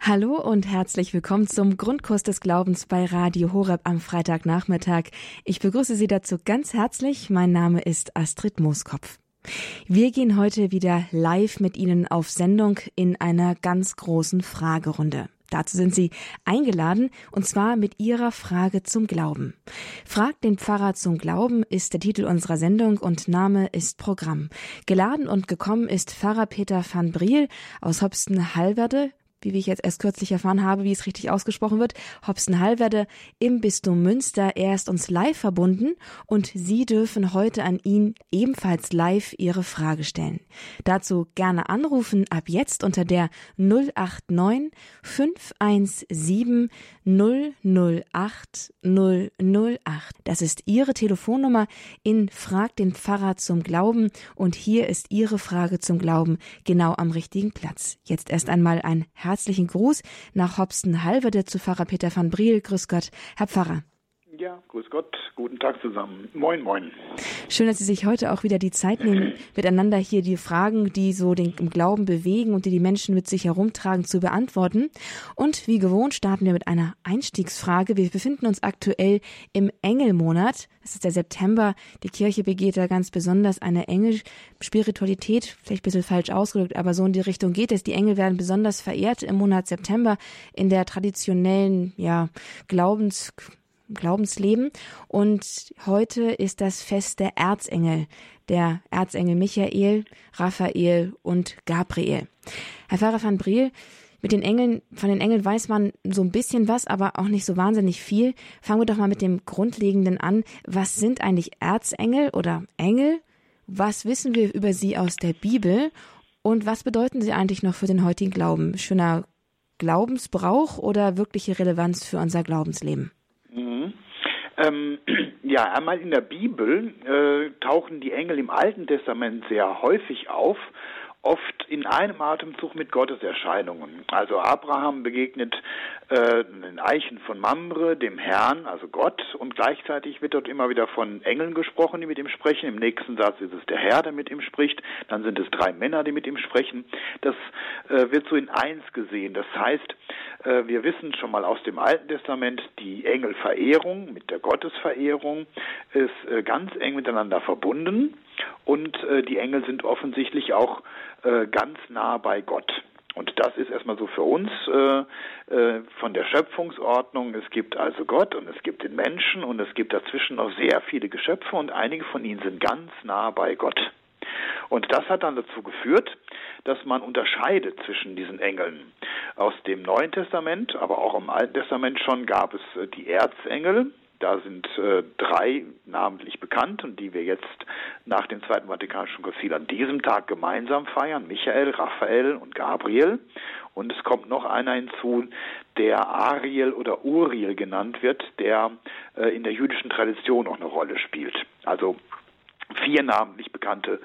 Hallo und herzlich willkommen zum Grundkurs des Glaubens bei Radio Horeb am Freitagnachmittag. Ich begrüße Sie dazu ganz herzlich. Mein Name ist Astrid Mooskopf. Wir gehen heute wieder live mit Ihnen auf Sendung in einer ganz großen Fragerunde. Dazu sind Sie eingeladen, und zwar mit Ihrer Frage zum Glauben. Fragt den Pfarrer zum Glauben ist der Titel unserer Sendung und Name ist Programm. Geladen und gekommen ist Pfarrer Peter van Briel aus Hobsten-Hallwerde, wie ich jetzt erst kürzlich erfahren habe, wie es richtig ausgesprochen wird, Hobson-Hallwerde im Bistum Münster. Er ist uns live verbunden und Sie dürfen heute an ihn ebenfalls live Ihre Frage stellen. Dazu gerne anrufen ab jetzt unter der 089 517 008 008. Das ist Ihre Telefonnummer in Frag den Pfarrer zum Glauben und hier ist Ihre Frage zum Glauben genau am richtigen Platz. Jetzt erst einmal ein herzlichen Gruß nach Hobsten-Halverde zu Pfarrer Peter van Briel. Grüß Gott, Herr Pfarrer. Ja, grüß Gott, guten Tag zusammen. Moin, moin. Schön, dass Sie sich heute auch wieder die Zeit nehmen, miteinander hier die Fragen, die so den Glauben bewegen und die die Menschen mit sich herumtragen, zu beantworten. Und wie gewohnt starten wir mit einer Einstiegsfrage. Wir befinden uns aktuell im Engelmonat. Es ist der September. Die Kirche begeht da ganz besonders eine Engelspiritualität, vielleicht ein bisschen falsch ausgedrückt, aber so in die Richtung geht es. Die Engel werden besonders verehrt im Monat September in der traditionellen, ja, Glaubens Glaubensleben. Und heute ist das Fest der Erzengel, der Erzengel Michael, Raphael und Gabriel. Herr Pfarrer van Briel, mit den Engeln, von den Engeln weiß man so ein bisschen was, aber auch nicht so wahnsinnig viel. Fangen wir doch mal mit dem Grundlegenden an. Was sind eigentlich Erzengel oder Engel? Was wissen wir über sie aus der Bibel? Und was bedeuten sie eigentlich noch für den heutigen Glauben? Schöner Glaubensbrauch oder wirkliche Relevanz für unser Glaubensleben? Ähm, ja, einmal in der Bibel äh, tauchen die Engel im Alten Testament sehr häufig auf oft in einem Atemzug mit Gotteserscheinungen. Also Abraham begegnet äh, den Eichen von Mamre, dem Herrn, also Gott, und gleichzeitig wird dort immer wieder von Engeln gesprochen, die mit ihm sprechen. Im nächsten Satz ist es der Herr, der mit ihm spricht. Dann sind es drei Männer, die mit ihm sprechen. Das äh, wird so in eins gesehen. Das heißt, äh, wir wissen schon mal aus dem Alten Testament, die Engelverehrung mit der Gottesverehrung ist äh, ganz eng miteinander verbunden und äh, die Engel sind offensichtlich auch äh, ganz nah bei Gott. Und das ist erstmal so für uns äh, äh, von der Schöpfungsordnung. Es gibt also Gott und es gibt den Menschen und es gibt dazwischen noch sehr viele Geschöpfe und einige von ihnen sind ganz nah bei Gott. Und das hat dann dazu geführt, dass man unterscheidet zwischen diesen Engeln. Aus dem Neuen Testament, aber auch im Alten Testament schon gab es äh, die Erzengel, da sind äh, drei namentlich bekannt und die wir jetzt nach dem Zweiten Vatikanischen Konzil an diesem Tag gemeinsam feiern. Michael, Raphael und Gabriel. Und es kommt noch einer hinzu, der Ariel oder Uriel genannt wird, der äh, in der jüdischen Tradition auch eine Rolle spielt. Also vier namentlich bekannte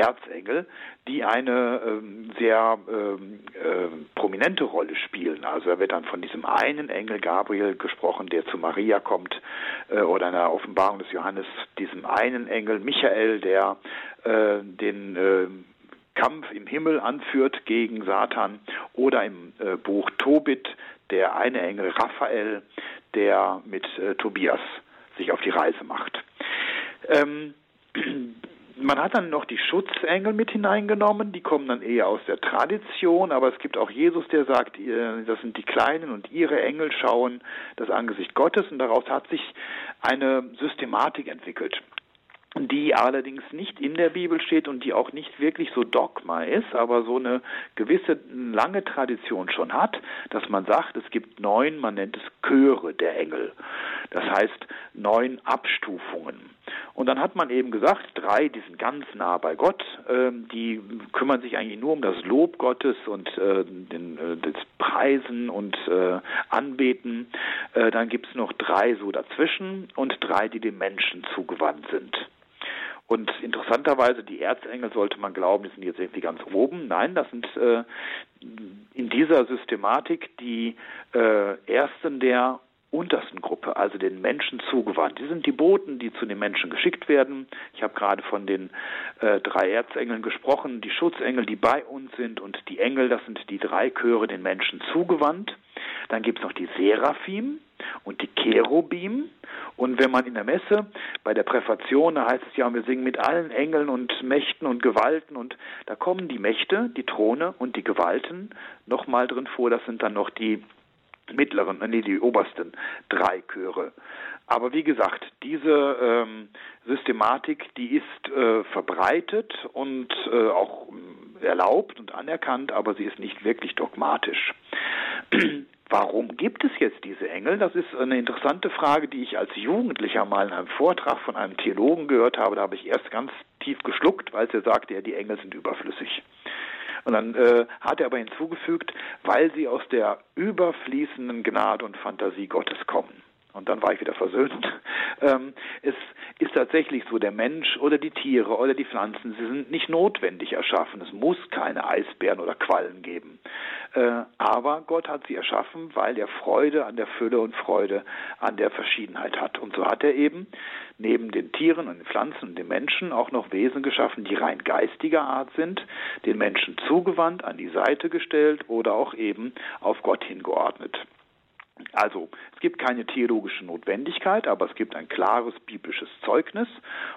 Erzengel, die eine ähm, sehr ähm, äh, prominente Rolle spielen. Also da wird dann von diesem einen Engel Gabriel gesprochen, der zu Maria kommt, äh, oder in der Offenbarung des Johannes diesem einen Engel Michael, der äh, den äh, Kampf im Himmel anführt gegen Satan, oder im äh, Buch Tobit der eine Engel Raphael, der mit äh, Tobias sich auf die Reise macht. Ähm, man hat dann noch die Schutzengel mit hineingenommen, die kommen dann eher aus der Tradition, aber es gibt auch Jesus, der sagt, das sind die Kleinen und ihre Engel schauen das Angesicht Gottes und daraus hat sich eine Systematik entwickelt die allerdings nicht in der Bibel steht und die auch nicht wirklich so Dogma ist, aber so eine gewisse lange Tradition schon hat, dass man sagt, es gibt neun, man nennt es Chöre der Engel. Das heißt neun Abstufungen. Und dann hat man eben gesagt, drei, die sind ganz nah bei Gott, äh, die kümmern sich eigentlich nur um das Lob Gottes und äh, den, äh, das Preisen und äh, Anbeten. Äh, dann gibt's noch drei so dazwischen und drei, die dem Menschen zugewandt sind. Und interessanterweise, die Erzengel sollte man glauben, die sind jetzt irgendwie ganz oben. Nein, das sind äh, in dieser Systematik die äh, ersten der untersten Gruppe, also den Menschen zugewandt. Die sind die Boten, die zu den Menschen geschickt werden. Ich habe gerade von den äh, drei Erzengeln gesprochen, die Schutzengel, die bei uns sind und die Engel, das sind die drei Chöre den Menschen zugewandt. Dann gibt es noch die Seraphim und die Cherubim. Und wenn man in der Messe bei der Präfation, da heißt es ja, wir singen mit allen Engeln und Mächten und Gewalten und da kommen die Mächte, die Throne und die Gewalten nochmal drin vor. Das sind dann noch die mittleren, nee, die obersten drei Chöre. Aber wie gesagt, diese ähm, Systematik, die ist äh, verbreitet und äh, auch erlaubt und anerkannt, aber sie ist nicht wirklich dogmatisch. Warum gibt es jetzt diese Engel? Das ist eine interessante Frage, die ich als Jugendlicher mal in einem Vortrag von einem Theologen gehört habe. Da habe ich erst ganz tief geschluckt, weil er sagte, ja, die Engel sind überflüssig. Und dann äh, hat er aber hinzugefügt, weil sie aus der überfließenden Gnade und Fantasie Gottes kommen. Und dann war ich wieder versöhnt. Ähm, es ist tatsächlich so, der Mensch oder die Tiere oder die Pflanzen, sie sind nicht notwendig erschaffen. Es muss keine Eisbären oder Quallen geben. Äh, aber Gott hat sie erschaffen, weil er Freude an der Fülle und Freude an der Verschiedenheit hat. Und so hat er eben neben den Tieren und den Pflanzen und den Menschen auch noch Wesen geschaffen, die rein geistiger Art sind, den Menschen zugewandt, an die Seite gestellt oder auch eben auf Gott hingeordnet. Also, es gibt keine theologische Notwendigkeit, aber es gibt ein klares biblisches Zeugnis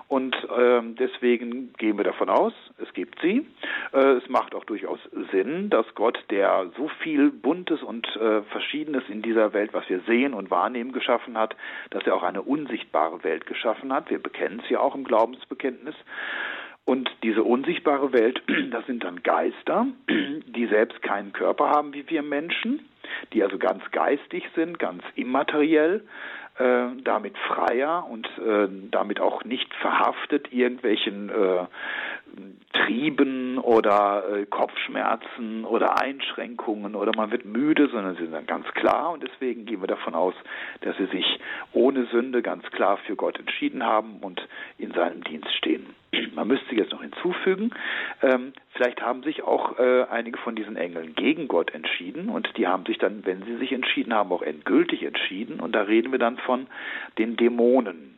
und ähm, deswegen gehen wir davon aus, es gibt sie. Äh, es macht auch durchaus Sinn, dass Gott, der so viel Buntes und äh, Verschiedenes in dieser Welt, was wir sehen und wahrnehmen, geschaffen hat, dass er auch eine unsichtbare Welt geschaffen hat. Wir bekennen es ja auch im Glaubensbekenntnis. Und diese unsichtbare Welt, das sind dann Geister, die selbst keinen Körper haben wie wir Menschen die also ganz geistig sind, ganz immateriell, äh, damit freier und äh, damit auch nicht verhaftet irgendwelchen äh, Trieben oder äh, Kopfschmerzen oder Einschränkungen oder man wird müde, sondern sie sind dann ganz klar und deswegen gehen wir davon aus, dass sie sich ohne Sünde ganz klar für Gott entschieden haben und in seinem Dienst stehen. Man müsste jetzt noch hinzufügen, ähm, vielleicht haben sich auch äh, einige von diesen Engeln gegen Gott entschieden und die haben sich dann, wenn sie sich entschieden haben, auch endgültig entschieden und da reden wir dann von den Dämonen.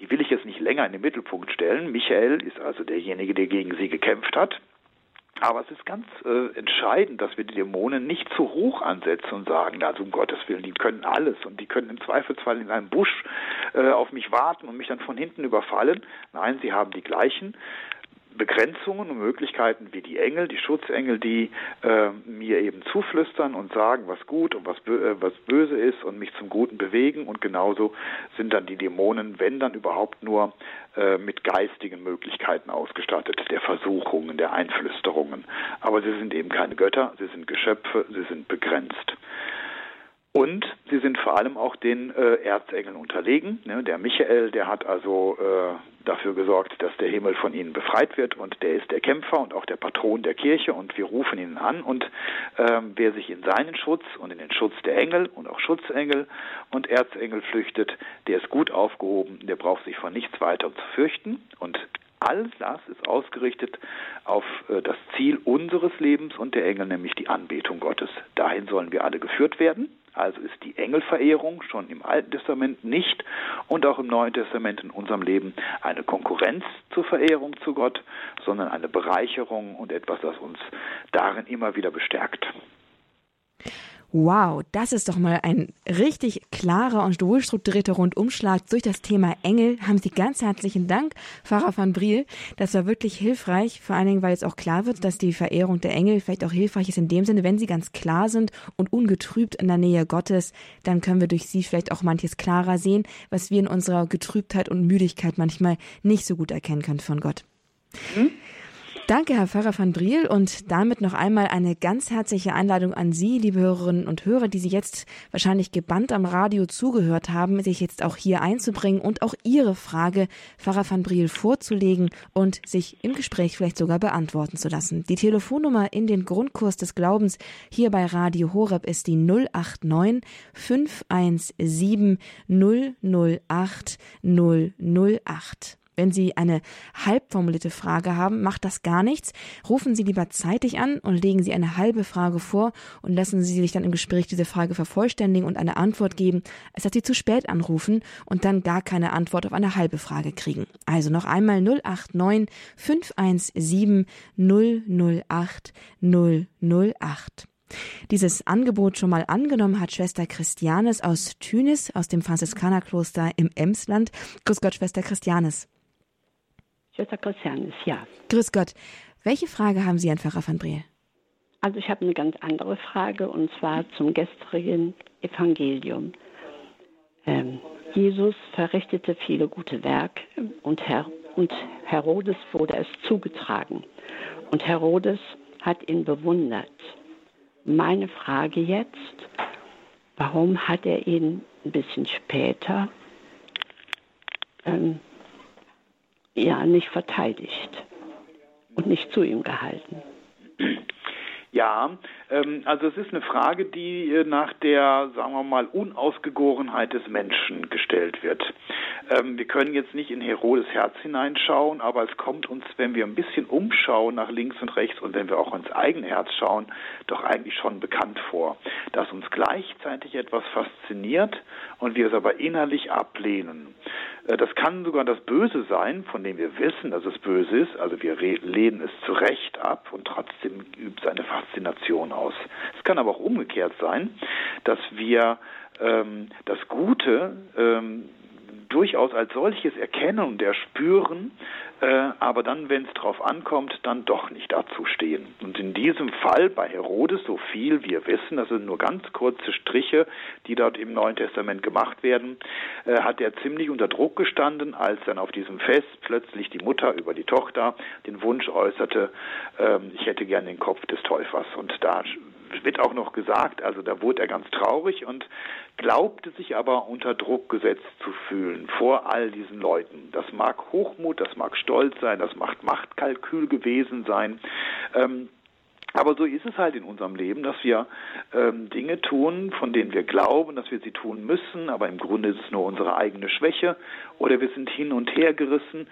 Die will ich jetzt nicht länger in den Mittelpunkt stellen. Michael ist also derjenige, der gegen sie gekämpft hat. Aber es ist ganz äh, entscheidend, dass wir die Dämonen nicht zu hoch ansetzen und sagen, also um Gottes Willen, die können alles und die können im Zweifelsfall in einem Busch äh, auf mich warten und mich dann von hinten überfallen. Nein, sie haben die gleichen Begrenzungen und Möglichkeiten wie die Engel, die Schutzengel, die äh, mir eben zuflüstern und sagen, was gut und was, äh, was böse ist und mich zum Guten bewegen. Und genauso sind dann die Dämonen, wenn dann überhaupt nur äh, mit geistigen Möglichkeiten ausgestattet, der Versuchungen, der Einflüsterungen. Aber sie sind eben keine Götter, sie sind Geschöpfe, sie sind begrenzt. Und sie sind vor allem auch den äh, Erzengeln unterlegen. Ne? Der Michael, der hat also äh, dafür gesorgt, dass der Himmel von ihnen befreit wird und der ist der Kämpfer und auch der Patron der Kirche und wir rufen ihn an und ähm, wer sich in seinen Schutz und in den Schutz der Engel und auch Schutzengel und Erzengel flüchtet, der ist gut aufgehoben, der braucht sich vor nichts weiter zu fürchten und all das ist ausgerichtet auf äh, das Ziel unseres Lebens und der Engel, nämlich die Anbetung Gottes. Dahin sollen wir alle geführt werden. Also ist die Engelverehrung schon im Alten Testament nicht und auch im Neuen Testament in unserem Leben eine Konkurrenz zur Verehrung zu Gott, sondern eine Bereicherung und etwas, das uns darin immer wieder bestärkt. Wow, das ist doch mal ein richtig klarer und wohlstrukturierter Rundumschlag durch das Thema Engel. Haben Sie ganz herzlichen Dank, Pfarrer van Briel. Das war wirklich hilfreich, vor allen Dingen, weil es auch klar wird, dass die Verehrung der Engel vielleicht auch hilfreich ist in dem Sinne, wenn sie ganz klar sind und ungetrübt in der Nähe Gottes, dann können wir durch sie vielleicht auch manches klarer sehen, was wir in unserer Getrübtheit und Müdigkeit manchmal nicht so gut erkennen können von Gott. Mhm. Danke, Herr Pfarrer van Briel. Und damit noch einmal eine ganz herzliche Einladung an Sie, liebe Hörerinnen und Hörer, die Sie jetzt wahrscheinlich gebannt am Radio zugehört haben, sich jetzt auch hier einzubringen und auch Ihre Frage Pfarrer van Briel vorzulegen und sich im Gespräch vielleicht sogar beantworten zu lassen. Die Telefonnummer in den Grundkurs des Glaubens hier bei Radio Horeb ist die 089 517 008 008. Wenn Sie eine halb formulierte Frage haben, macht das gar nichts. Rufen Sie lieber zeitig an und legen Sie eine halbe Frage vor und lassen Sie sich dann im Gespräch diese Frage vervollständigen und eine Antwort geben, als dass Sie zu spät anrufen und dann gar keine Antwort auf eine halbe Frage kriegen. Also noch einmal 089 517 008 008. Dieses Angebot schon mal angenommen hat Schwester Christianes aus Tünis, aus dem Franziskanerkloster im Emsland. Grüß Gott, Schwester Christianes. Schwester Christianes, ja. Grüß Gott. Welche Frage haben Sie an Pfarrer van Briel? Also ich habe eine ganz andere Frage und zwar zum gestrigen Evangelium. Ähm, Jesus verrichtete viele gute Werke und, Her und Herodes wurde es zugetragen. Und Herodes hat ihn bewundert. Meine Frage jetzt, warum hat er ihn ein bisschen später ähm, ja, nicht verteidigt und nicht zu ihm gehalten? Ja, ähm, also es ist eine Frage, die äh, nach der, sagen wir mal, Unausgegorenheit des Menschen gestellt wird. Ähm, wir können jetzt nicht in Herodes Herz hineinschauen, aber es kommt uns, wenn wir ein bisschen umschauen nach links und rechts und wenn wir auch ins eigene Herz schauen, doch eigentlich schon bekannt vor, dass uns gleichzeitig etwas fasziniert und wir es aber innerlich ablehnen. Äh, das kann sogar das Böse sein, von dem wir wissen, dass es böse ist. Also wir lehnen es zu Recht ab und trotzdem übt seine Faszination aus. Es kann aber auch umgekehrt sein, dass wir ähm, das Gute ähm, durchaus als solches erkennen und erspüren, äh, aber dann, wenn es drauf ankommt, dann doch nicht dazu stehen. Und in diesem Fall bei Herodes, so viel wir wissen, das sind nur ganz kurze Striche, die dort im Neuen Testament gemacht werden, äh, hat er ziemlich unter Druck gestanden, als dann auf diesem Fest plötzlich die Mutter über die Tochter den Wunsch äußerte, äh, ich hätte gern den Kopf des Täufers. Und da wird auch noch gesagt, also da wurde er ganz traurig und glaubte sich aber unter Druck gesetzt zu fühlen vor all diesen Leuten. Das mag Hochmut, das mag Stolz sein, das mag Machtkalkül gewesen sein. Ähm, aber so ist es halt in unserem Leben, dass wir ähm, Dinge tun, von denen wir glauben, dass wir sie tun müssen, aber im Grunde ist es nur unsere eigene Schwäche oder wir sind hin und her gerissen.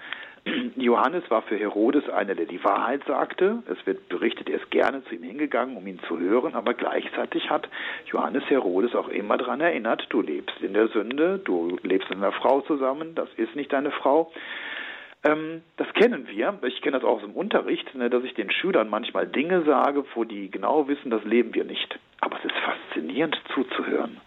Johannes war für Herodes einer, der die Wahrheit sagte. Es wird berichtet, er ist gerne zu ihm hingegangen, um ihn zu hören, aber gleichzeitig hat Johannes Herodes auch immer daran erinnert, du lebst in der Sünde, du lebst mit einer Frau zusammen, das ist nicht deine Frau. Ähm, das kennen wir. Ich kenne das auch aus dem Unterricht, ne, dass ich den Schülern manchmal Dinge sage, wo die genau wissen, das leben wir nicht. Aber es ist faszinierend zuzuhören.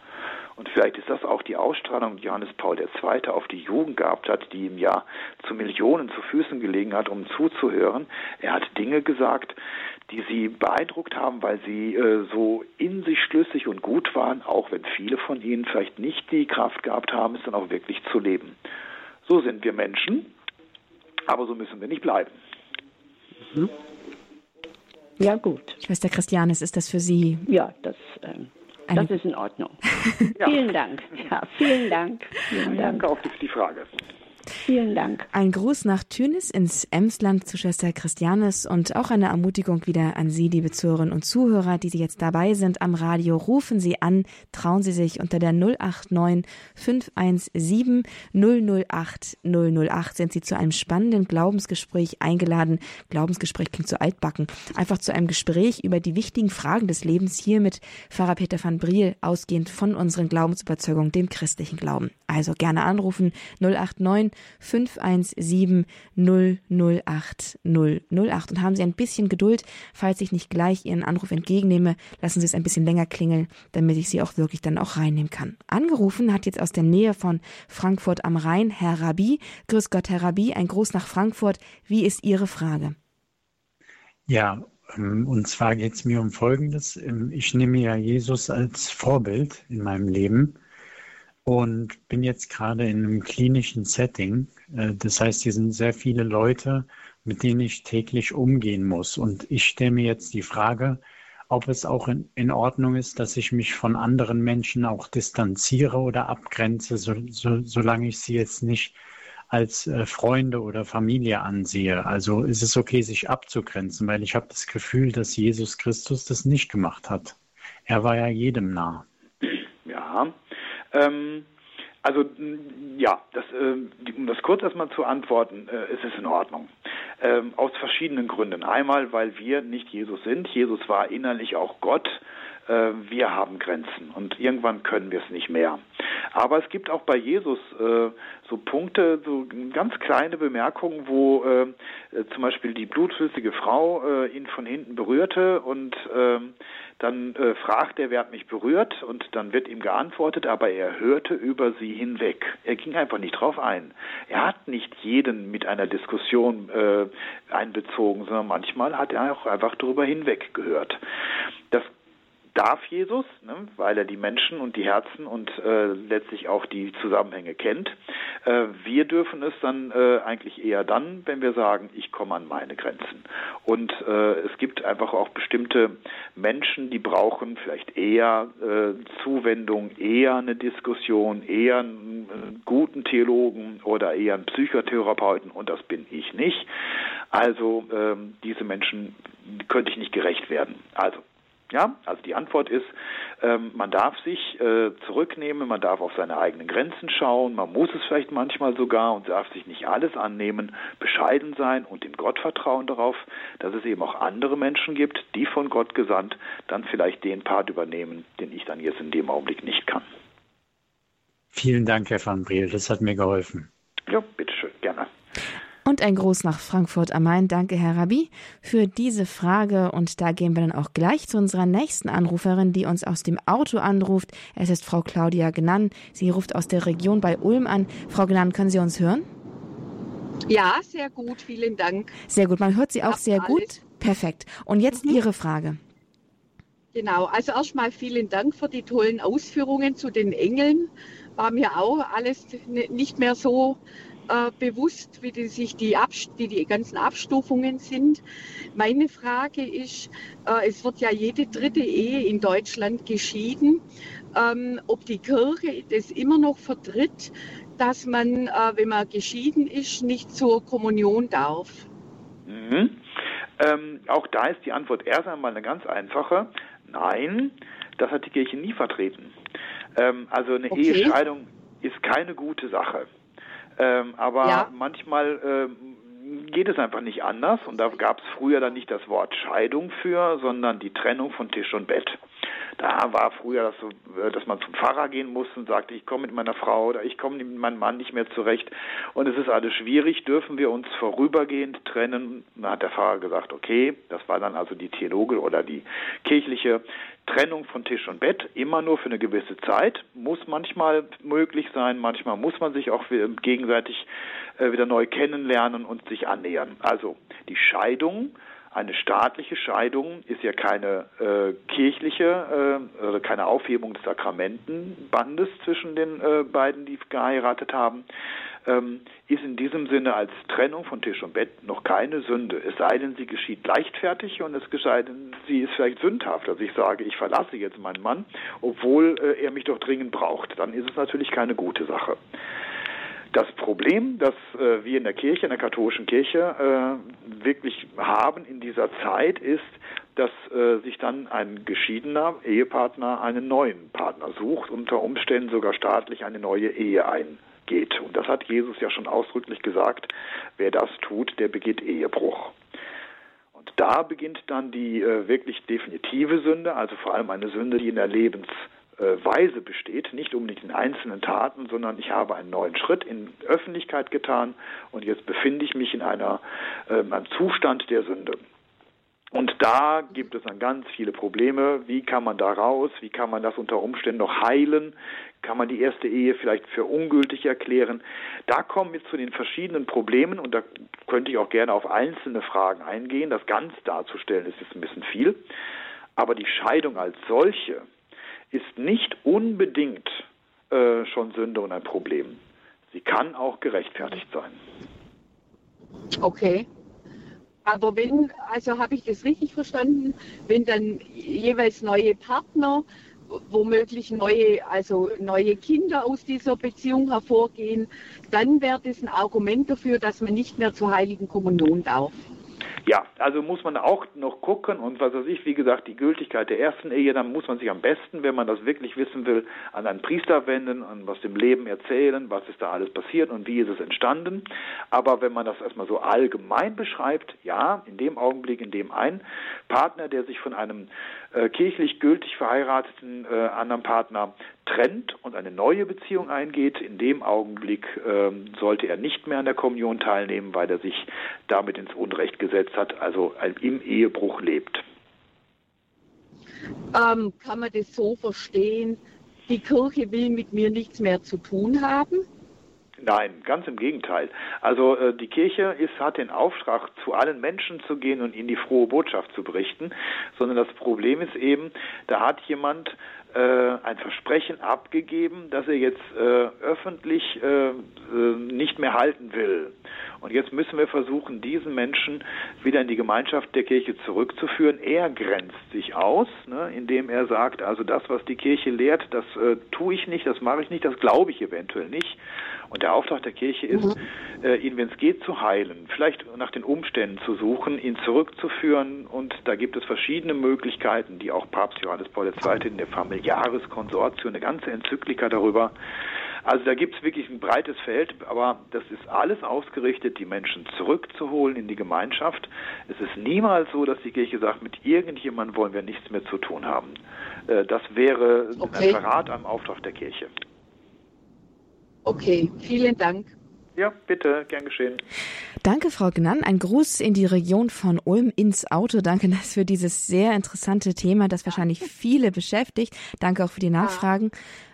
Und vielleicht ist das auch die Ausstrahlung, die Johannes Paul II. auf die Jugend gehabt hat, die ihm ja zu Millionen zu Füßen gelegen hat, um zuzuhören. Er hat Dinge gesagt, die sie beeindruckt haben, weil sie äh, so in sich schlüssig und gut waren, auch wenn viele von ihnen vielleicht nicht die Kraft gehabt haben, es dann auch wirklich zu leben. So sind wir Menschen, aber so müssen wir nicht bleiben. Mhm. Ja, gut. Schwester Christianis, ist das für Sie? Ja, das. Ähm das ist in Ordnung. ja. Vielen Dank. Ja, vielen Dank. Vielen Dank. Danke auch für die Frage. Vielen Dank. Ein Gruß nach Tünis ins Emsland zu Schwester Christianes und auch eine Ermutigung wieder an Sie, liebe Zuhörerinnen und Zuhörer, die Sie jetzt dabei sind am Radio. Rufen Sie an, trauen Sie sich unter der 089 517 008 008 sind Sie zu einem spannenden Glaubensgespräch eingeladen. Glaubensgespräch klingt so altbacken. Einfach zu einem Gespräch über die wichtigen Fragen des Lebens hier mit Pfarrer Peter van Briel, ausgehend von unseren Glaubensüberzeugungen, dem christlichen Glauben. Also gerne anrufen 089 517 008 008 und haben Sie ein bisschen Geduld, falls ich nicht gleich Ihren Anruf entgegennehme, lassen Sie es ein bisschen länger klingeln, damit ich Sie auch wirklich dann auch reinnehmen kann. Angerufen hat jetzt aus der Nähe von Frankfurt am Rhein Herr Rabi. Grüß Gott, Herr Rabi, ein Gruß nach Frankfurt. Wie ist Ihre Frage? Ja, ähm, und zwar geht es mir um Folgendes. Ähm, ich nehme ja Jesus als Vorbild in meinem Leben und bin jetzt gerade in einem klinischen Setting. Äh, das heißt, hier sind sehr viele Leute, mit denen ich täglich umgehen muss. Und ich stelle mir jetzt die Frage, ob es auch in, in, Ordnung ist, dass ich mich von anderen Menschen auch distanziere oder abgrenze, so, so, solange ich sie jetzt nicht als äh, Freunde oder Familie ansehe. Also ist es okay, sich abzugrenzen, weil ich habe das Gefühl, dass Jesus Christus das nicht gemacht hat. Er war ja jedem nah. Ähm, Also ja, das, äh, um das kurz erstmal zu antworten, äh, ist es in Ordnung. Ähm, aus verschiedenen Gründen. Einmal, weil wir nicht Jesus sind. Jesus war innerlich auch Gott. Äh, wir haben Grenzen und irgendwann können wir es nicht mehr. Aber es gibt auch bei Jesus äh, so Punkte, so ganz kleine Bemerkungen, wo äh, zum Beispiel die blutflüssige Frau äh, ihn von hinten berührte und ähm, dann äh, fragt er, wer hat mich berührt? Und dann wird ihm geantwortet, aber er hörte über sie hinweg. Er ging einfach nicht drauf ein. Er hat nicht jeden mit einer Diskussion äh, einbezogen, sondern manchmal hat er auch einfach darüber hinweg gehört. Das darf Jesus, ne, weil er die Menschen und die Herzen und äh, letztlich auch die Zusammenhänge kennt. Äh, wir dürfen es dann äh, eigentlich eher dann, wenn wir sagen, ich komme an meine Grenzen. Und äh, es gibt einfach auch bestimmte Menschen, die brauchen vielleicht eher äh, Zuwendung, eher eine Diskussion, eher einen guten Theologen oder eher einen Psychotherapeuten und das bin ich nicht. Also ähm, diese Menschen könnte ich nicht gerecht werden. Also ja, also die Antwort ist, ähm, man darf sich äh, zurücknehmen, man darf auf seine eigenen Grenzen schauen, man muss es vielleicht manchmal sogar und darf sich nicht alles annehmen, bescheiden sein und in Gott vertrauen darauf, dass es eben auch andere Menschen gibt, die von Gott gesandt dann vielleicht den Part übernehmen, den ich dann jetzt in dem Augenblick nicht kann. Vielen Dank, Herr van Briel, das hat mir geholfen. Ja. Und ein Gruß nach Frankfurt am Main. Danke, Herr Rabbi, für diese Frage. Und da gehen wir dann auch gleich zu unserer nächsten Anruferin, die uns aus dem Auto anruft. Es ist Frau Claudia Genann. Sie ruft aus der Region bei Ulm an. Frau Genann, können Sie uns hören? Ja, sehr gut. Vielen Dank. Sehr gut. Man hört Sie auch sehr alles. gut. Perfekt. Und jetzt mhm. Ihre Frage. Genau. Also erstmal vielen Dank für die tollen Ausführungen zu den Engeln. War mir auch alles nicht mehr so äh, bewusst, wie die, sich die, wie die ganzen Abstufungen sind. Meine Frage ist, äh, es wird ja jede dritte Ehe in Deutschland geschieden, ähm, ob die Kirche das immer noch vertritt, dass man, äh, wenn man geschieden ist, nicht zur Kommunion darf. Mhm. Ähm, auch da ist die Antwort erst einmal eine ganz einfache. Nein, das hat die Kirche nie vertreten. Ähm, also eine okay. Ehescheidung ist keine gute Sache. Ähm, aber ja. manchmal ähm, geht es einfach nicht anders und da gab es früher dann nicht das Wort Scheidung für, sondern die Trennung von Tisch und Bett. Da war früher das so, äh, dass man zum Pfarrer gehen musste und sagte, ich komme mit meiner Frau oder ich komme mit meinem Mann nicht mehr zurecht. Und es ist alles schwierig, dürfen wir uns vorübergehend trennen? Da hat der Pfarrer gesagt, okay, das war dann also die Theologe oder die kirchliche Trennung von Tisch und Bett, immer nur für eine gewisse Zeit, muss manchmal möglich sein, manchmal muss man sich auch gegenseitig äh, wieder neu kennenlernen und sich annähern. Also die Scheidung eine staatliche Scheidung ist ja keine äh, kirchliche, äh, oder keine Aufhebung des Sakramentenbandes zwischen den äh, beiden, die geheiratet haben, ähm, ist in diesem Sinne als Trennung von Tisch und Bett noch keine Sünde. Es sei denn, sie geschieht leichtfertig und es denn, sie ist vielleicht sündhaft. Also ich sage, ich verlasse jetzt meinen Mann, obwohl äh, er mich doch dringend braucht. Dann ist es natürlich keine gute Sache. Das Problem, das äh, wir in der Kirche, in der katholischen Kirche äh, wirklich haben in dieser Zeit, ist, dass äh, sich dann ein geschiedener Ehepartner einen neuen Partner sucht, unter Umständen sogar staatlich eine neue Ehe eingeht. Und das hat Jesus ja schon ausdrücklich gesagt, wer das tut, der begeht Ehebruch. Und da beginnt dann die äh, wirklich definitive Sünde, also vor allem eine Sünde, die in der Lebens Weise besteht, nicht unbedingt in einzelnen Taten, sondern ich habe einen neuen Schritt in Öffentlichkeit getan und jetzt befinde ich mich in einer, äh, einem Zustand der Sünde. Und da gibt es dann ganz viele Probleme. Wie kann man da raus? Wie kann man das unter Umständen noch heilen? Kann man die erste Ehe vielleicht für ungültig erklären? Da kommen wir zu den verschiedenen Problemen und da könnte ich auch gerne auf einzelne Fragen eingehen. Das ganz darzustellen ist jetzt ein bisschen viel. Aber die Scheidung als solche, ist nicht unbedingt äh, schon Sünde und ein Problem. Sie kann auch gerechtfertigt sein. Okay. Aber wenn, also habe ich das richtig verstanden, wenn dann jeweils neue Partner, womöglich neue, also neue Kinder aus dieser Beziehung hervorgehen, dann wäre das ein Argument dafür, dass man nicht mehr zur Heiligen Kommunion darf. Ja, also muss man auch noch gucken und was weiß ich, wie gesagt, die Gültigkeit der ersten Ehe, dann muss man sich am besten, wenn man das wirklich wissen will, an einen Priester wenden, an was dem Leben erzählen, was ist da alles passiert und wie ist es entstanden. Aber wenn man das erstmal so allgemein beschreibt, ja, in dem Augenblick, in dem ein Partner, der sich von einem äh, kirchlich gültig verheirateten äh, anderen Partner trennt und eine neue Beziehung eingeht, in dem Augenblick äh, sollte er nicht mehr an der Kommunion teilnehmen, weil er sich damit ins Unrecht gesetzt hat, also im Ehebruch lebt. Ähm, kann man das so verstehen, die Kirche will mit mir nichts mehr zu tun haben? Nein, ganz im Gegenteil. Also äh, die Kirche ist, hat den Auftrag, zu allen Menschen zu gehen und ihnen die frohe Botschaft zu berichten, sondern das Problem ist eben, da hat jemand äh, ein Versprechen abgegeben, das er jetzt äh, öffentlich äh, äh, nicht mehr halten will. Und jetzt müssen wir versuchen, diesen Menschen wieder in die Gemeinschaft der Kirche zurückzuführen. Er grenzt sich aus, ne, indem er sagt, also das, was die Kirche lehrt, das äh, tue ich nicht, das mache ich nicht, das glaube ich eventuell nicht. Und der Auftrag der Kirche ist, mhm. äh, ihn, wenn es geht, zu heilen, vielleicht nach den Umständen zu suchen, ihn zurückzuführen. Und da gibt es verschiedene Möglichkeiten, die auch Papst Johannes Paul II. in der Familiaris Consortio, eine ganze Enzyklika darüber. Also da gibt es wirklich ein breites Feld, aber das ist alles ausgerichtet, die Menschen zurückzuholen in die Gemeinschaft. Es ist niemals so, dass die Kirche sagt, mit irgendjemandem wollen wir nichts mehr zu tun haben. Äh, das wäre okay. ein Verrat am Auftrag der Kirche. Okay, vielen Dank. Ja, bitte, gern geschehen. Danke, Frau Gnann. Ein Gruß in die Region von Ulm ins Auto. Danke für dieses sehr interessante Thema, das wahrscheinlich viele beschäftigt. Danke auch für die Nachfragen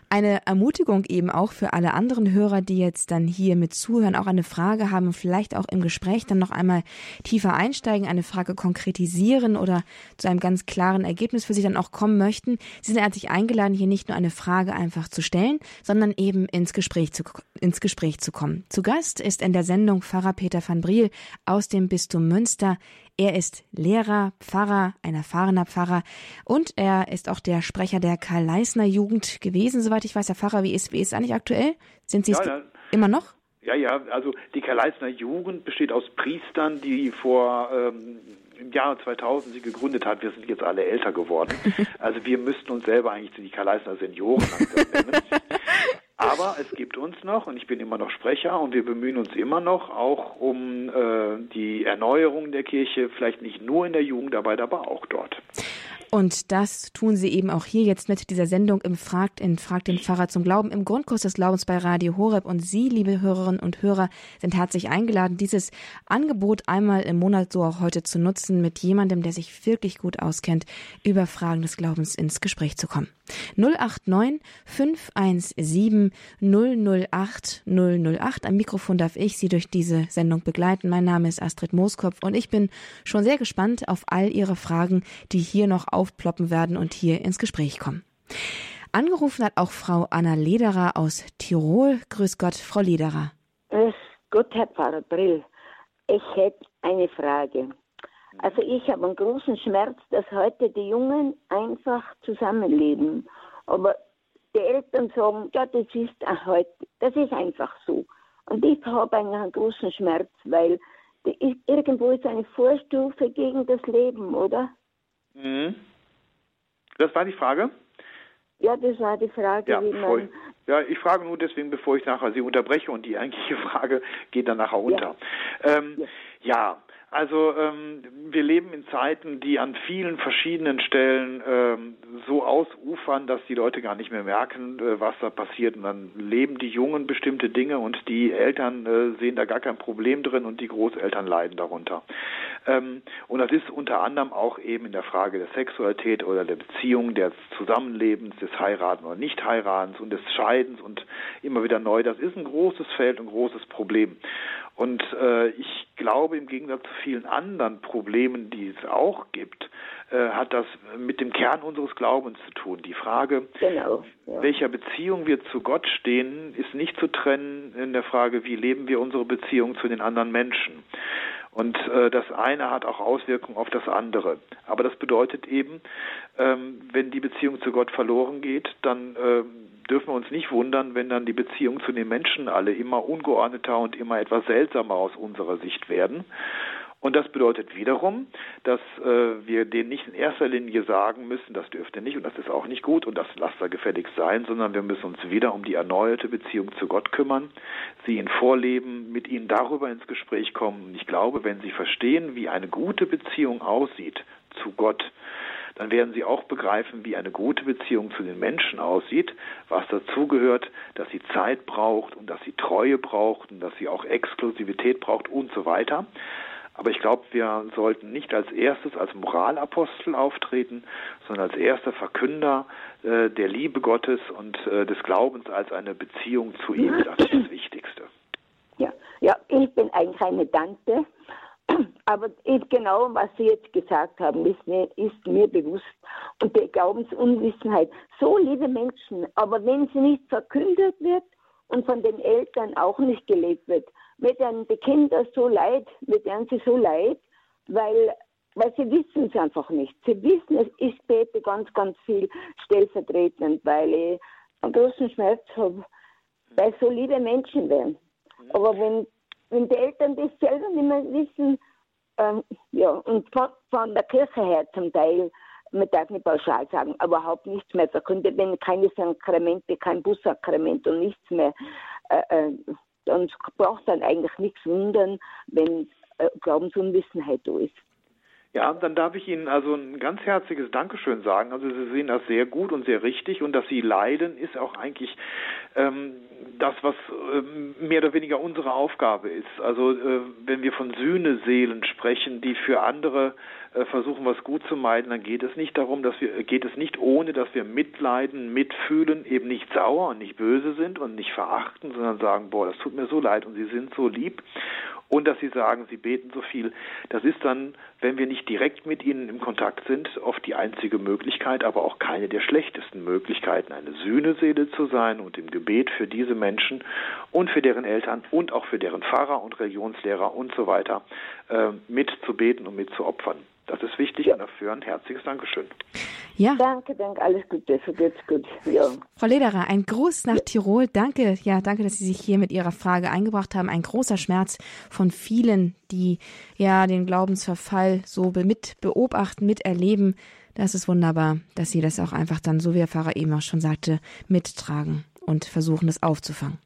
eine Ermutigung eben auch für alle anderen Hörer, die jetzt dann hier mit zuhören, auch eine Frage haben, vielleicht auch im Gespräch dann noch einmal tiefer einsteigen, eine Frage konkretisieren oder zu einem ganz klaren Ergebnis für sich dann auch kommen möchten. Sie sind herzlich eingeladen, hier nicht nur eine Frage einfach zu stellen, sondern eben ins Gespräch zu, ins Gespräch zu kommen. Zu Gast ist in der Sendung Pfarrer Peter van Briel aus dem Bistum Münster. Er ist Lehrer, Pfarrer, ein erfahrener Pfarrer und er ist auch der Sprecher der Karl-Leisner Jugend gewesen, soweit ich weiß. Der Pfarrer, wie ist, wie ist eigentlich aktuell? Sind Sie es ja, immer noch? Ja, ja, also die Karl-Leisner Jugend besteht aus Priestern, die vor ähm, im Jahr 2000 sie gegründet hat. Wir sind jetzt alle älter geworden. Also wir müssten uns selber eigentlich die Karl-Leisner Senioren nennen. Aber es gibt uns noch und ich bin immer noch Sprecher und wir bemühen uns immer noch auch um äh, die Erneuerung der Kirche, vielleicht nicht nur in der Jugend, aber auch dort. Und das tun sie eben auch hier jetzt mit dieser Sendung im Fragt, in Fragt den Pfarrer zum Glauben im Grundkurs des Glaubens bei Radio Horeb. Und Sie, liebe Hörerinnen und Hörer, sind herzlich eingeladen, dieses Angebot einmal im Monat so auch heute zu nutzen, mit jemandem, der sich wirklich gut auskennt, über Fragen des Glaubens ins Gespräch zu kommen. 089 517 008 008. Am Mikrofon darf ich Sie durch diese Sendung begleiten. Mein Name ist Astrid Mooskopf und ich bin schon sehr gespannt auf all Ihre Fragen, die hier noch aufploppen werden und hier ins Gespräch kommen. Angerufen hat auch Frau Anna Lederer aus Tirol. Grüß Gott, Frau Lederer. Grüß Gott, Herr Pfarrer Brill. Ich hätte eine Frage. Also ich habe einen großen Schmerz, dass heute die Jungen einfach zusammenleben. Aber die Eltern sagen, ja, das ist heute, das ist einfach so. Und ich habe einen großen Schmerz, weil die, irgendwo ist eine Vorstufe gegen das Leben, oder? Mhm. Das war die Frage? Ja, das war die Frage, ja, wie man. Ich, ja, ich frage nur deswegen, bevor ich nachher Sie unterbreche und die eigentliche Frage geht dann nachher unter. Ja, ähm, ja. ja also ähm, wir leben in Zeiten, die an vielen verschiedenen Stellen ähm, so ausufern, dass die Leute gar nicht mehr merken, äh, was da passiert. Und dann leben die Jungen bestimmte Dinge und die Eltern äh, sehen da gar kein Problem drin und die Großeltern leiden darunter. Ähm, und das ist unter anderem auch eben in der Frage der Sexualität oder der Beziehung, des Zusammenlebens, des Heiraten oder Nicht-Heiratens und des Scheidens und immer wieder neu. Das ist ein großes Feld, ein großes Problem. Und äh, ich glaube, im Gegensatz zu vielen anderen Problemen, die es auch gibt, äh, hat das mit dem Kern unseres Glaubens zu tun. Die Frage, genau, ja. welcher Beziehung wir zu Gott stehen, ist nicht zu trennen in der Frage, wie leben wir unsere Beziehung zu den anderen Menschen. Und äh, das eine hat auch Auswirkungen auf das andere. Aber das bedeutet eben, ähm, wenn die Beziehung zu Gott verloren geht, dann äh, dürfen wir uns nicht wundern, wenn dann die Beziehungen zu den Menschen alle immer ungeordneter und immer etwas seltsamer aus unserer Sicht werden. Und das bedeutet wiederum, dass äh, wir denen nicht in erster Linie sagen müssen, das dürft ihr nicht und das ist auch nicht gut und das lasst da gefälligst sein, sondern wir müssen uns wieder um die erneuerte Beziehung zu Gott kümmern, sie ihnen vorleben, mit ihnen darüber ins Gespräch kommen. Ich glaube, wenn sie verstehen, wie eine gute Beziehung aussieht zu Gott, dann werden sie auch begreifen, wie eine gute Beziehung zu den Menschen aussieht, was dazugehört, dass sie Zeit braucht und dass sie Treue braucht und dass sie auch Exklusivität braucht und so weiter. Aber ich glaube, wir sollten nicht als erstes als Moralapostel auftreten, sondern als erster Verkünder äh, der Liebe Gottes und äh, des Glaubens als eine Beziehung zu ihm. Das ist das Wichtigste. Ja, ja, ich bin eigentlich eine Tante aber genau, was Sie jetzt gesagt haben, ist mir, ist mir bewusst. Und die Glaubensunwissenheit. So liebe Menschen, aber wenn sie nicht verkündet wird und von den Eltern auch nicht gelebt wird, wird dann die Kinder so leid, wird dann sie so leid, weil, weil sie wissen es einfach nicht. Sie wissen es, ich bete ganz, ganz viel stellvertretend, weil ich einen großen Schmerz habe, weil so liebe Menschen wären. Aber wenn wenn die Eltern das selber nicht mehr wissen, ähm, ja, und von, von, der Kirche her zum Teil, man darf nicht pauschal sagen, überhaupt nichts mehr verkündet, wenn keine Sakramente, kein Bussakrament und nichts mehr, äh, äh, dann braucht dann eigentlich nichts wundern, wenn äh, Glaubensunwissenheit da ist. Ja, dann darf ich Ihnen also ein ganz herzliches Dankeschön sagen. Also Sie sehen das sehr gut und sehr richtig und dass Sie leiden, ist auch eigentlich ähm, das, was ähm, mehr oder weniger unsere Aufgabe ist. Also äh, wenn wir von Sühneseelen sprechen, die für andere äh, versuchen, was gut zu meiden, dann geht es nicht darum, dass wir geht es nicht ohne, dass wir mitleiden, mitfühlen, eben nicht sauer und nicht böse sind und nicht verachten, sondern sagen, boah, das tut mir so leid und Sie sind so lieb und dass sie sagen, sie beten so viel. Das ist dann, wenn wir nicht direkt mit ihnen im Kontakt sind, oft die einzige Möglichkeit, aber auch keine der schlechtesten Möglichkeiten, eine Sühneseele zu sein und im Gebet für diese Menschen und für deren Eltern und auch für deren Pfarrer und Religionslehrer und so weiter äh, mitzubeten und mitzuopfern. Das ist wichtig und dafür ein herzliches Dankeschön. Ja. Danke, danke, alles Gute, so geht's gut. Ja. Frau Lederer, ein Gruß nach Tirol. Danke, ja, danke, dass Sie sich hier mit Ihrer Frage eingebracht haben. Ein großer Schmerz von vielen, die ja den Glaubensverfall so mit beobachten, miterleben. Das ist wunderbar, dass Sie das auch einfach dann, so wie Herr Pfarrer eben auch schon sagte, mittragen und versuchen, das aufzufangen.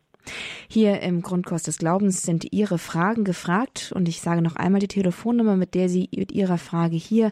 Hier im Grundkurs des Glaubens sind Ihre Fragen gefragt und ich sage noch einmal die Telefonnummer, mit der Sie mit Ihrer Frage hier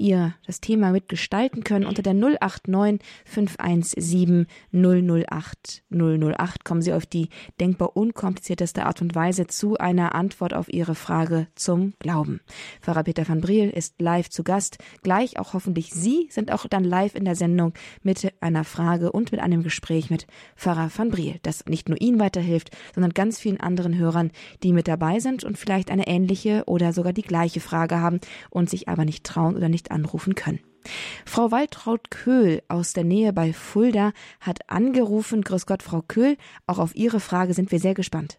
ihr das Thema mitgestalten können. Unter der 089 517 008 008 kommen Sie auf die denkbar unkomplizierteste Art und Weise zu einer Antwort auf Ihre Frage zum Glauben. Pfarrer Peter van Briel ist live zu Gast. Gleich auch hoffentlich Sie sind auch dann live in der Sendung mit einer Frage und mit einem Gespräch mit Pfarrer van Briel, das nicht nur Ihnen weiterhilft, sondern ganz vielen anderen Hörern, die mit dabei sind und vielleicht eine ähnliche oder sogar die gleiche Frage haben und sich aber nicht trauen oder nicht anrufen können. Frau Waltraud Köhl aus der Nähe bei Fulda hat angerufen. Grüß Gott, Frau Köhl. Auch auf Ihre Frage sind wir sehr gespannt.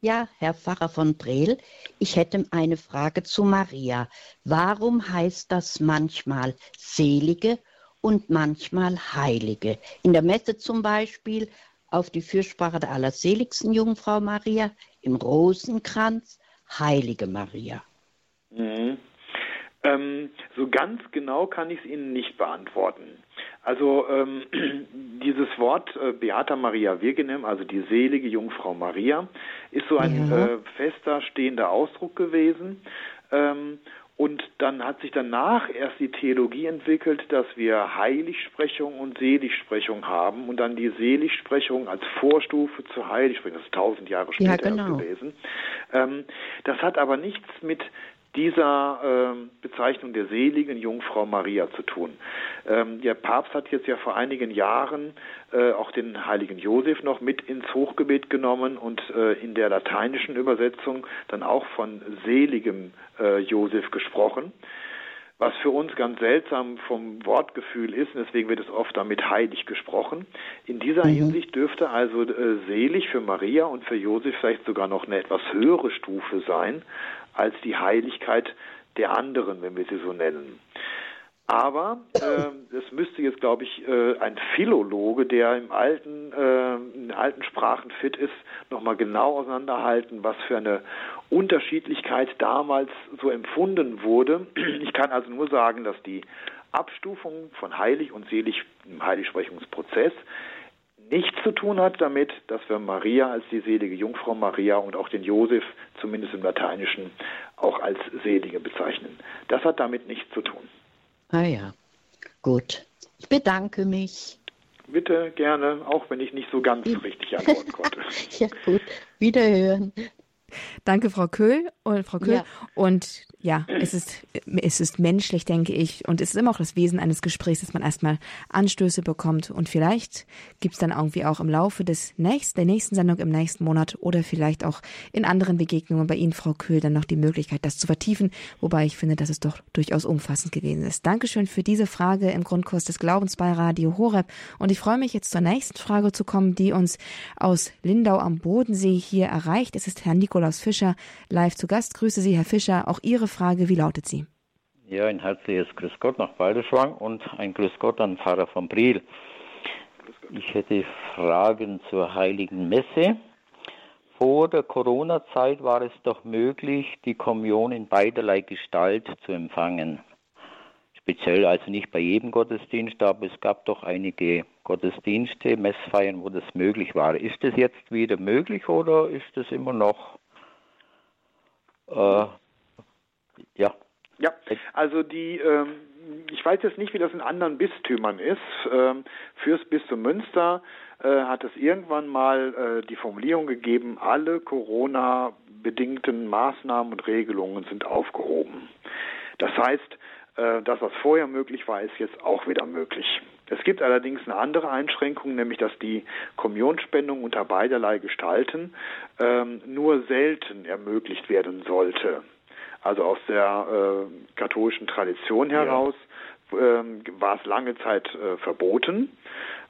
Ja, Herr Pfarrer von Brehl, ich hätte eine Frage zu Maria. Warum heißt das manchmal Selige und manchmal Heilige? In der Messe zum Beispiel auf die Fürsprache der allerseligsten Jungfrau Maria, im Rosenkranz Heilige Maria. Mhm. Ähm, so ganz genau kann ich es Ihnen nicht beantworten. Also ähm, dieses Wort äh, Beata Maria Virginem, also die selige Jungfrau Maria, ist so ein ja. äh, fester, stehender Ausdruck gewesen. Ähm, und dann hat sich danach erst die Theologie entwickelt, dass wir Heiligsprechung und Seligsprechung haben und dann die Seligsprechung als Vorstufe zur Heiligsprechung. Das ist tausend Jahre später ja, genau. gewesen. Ähm, das hat aber nichts mit dieser äh, Bezeichnung der seligen Jungfrau Maria zu tun. Ähm, der Papst hat jetzt ja vor einigen Jahren äh, auch den heiligen Josef noch mit ins Hochgebet genommen und äh, in der lateinischen Übersetzung dann auch von seligem äh, Josef gesprochen was für uns ganz seltsam vom Wortgefühl ist, und deswegen wird es oft damit heilig gesprochen. In dieser mhm. Hinsicht dürfte also äh, selig für Maria und für Josef vielleicht sogar noch eine etwas höhere Stufe sein als die Heiligkeit der anderen, wenn wir sie so nennen. Aber äh, es müsste jetzt, glaube ich, äh, ein Philologe, der im alten, äh, in alten Sprachen fit ist, nochmal genau auseinanderhalten, was für eine Unterschiedlichkeit damals so empfunden wurde. Ich kann also nur sagen, dass die Abstufung von heilig und selig im Heiligsprechungsprozess nichts zu tun hat damit, dass wir Maria als die selige Jungfrau Maria und auch den Josef, zumindest im Lateinischen, auch als Selige bezeichnen. Das hat damit nichts zu tun. Ah ja, gut. Ich bedanke mich. Bitte gerne, auch wenn ich nicht so ganz richtig antworten konnte. ja, gut. Wiederhören. Danke, Frau Köhl und Frau Köhl. Ja. Und ja, es ist, es ist menschlich, denke ich. Und es ist immer auch das Wesen eines Gesprächs, dass man erstmal Anstöße bekommt. Und vielleicht gibt es dann irgendwie auch im Laufe des nächsten, der nächsten Sendung im nächsten Monat oder vielleicht auch in anderen Begegnungen bei Ihnen, Frau Köhl, dann noch die Möglichkeit, das zu vertiefen. Wobei ich finde, dass es doch durchaus umfassend gewesen ist. Dankeschön für diese Frage im Grundkurs des Glaubens bei Radio Horeb. Und ich freue mich jetzt zur nächsten Frage zu kommen, die uns aus Lindau am Bodensee hier erreicht. Es ist Herr Nikolaus Fischer live zu Gast. Grüße Sie, Herr Fischer. Auch Ihre Frage, wie lautet sie? Ja, ein herzliches Grüß Gott nach Balderschwang und ein Grüß Gott an Pfarrer von Briel. Ich hätte Fragen zur Heiligen Messe. Vor der Corona-Zeit war es doch möglich, die Kommunion in beiderlei Gestalt zu empfangen. Speziell also nicht bei jedem Gottesdienst, aber es gab doch einige Gottesdienste, Messfeiern, wo das möglich war. Ist das jetzt wieder möglich oder ist das immer noch äh, ja. Ja, also die, ähm, ich weiß jetzt nicht, wie das in anderen Bistümern ist. Ähm, fürs Bistum Münster äh, hat es irgendwann mal äh, die Formulierung gegeben, alle Corona-bedingten Maßnahmen und Regelungen sind aufgehoben. Das heißt, äh, das, was vorher möglich war, ist jetzt auch wieder möglich. Es gibt allerdings eine andere Einschränkung, nämlich dass die Kommunionspendung unter beiderlei Gestalten ähm, nur selten ermöglicht werden sollte also aus der äh, katholischen Tradition heraus, ja. ähm, war es lange Zeit äh, verboten.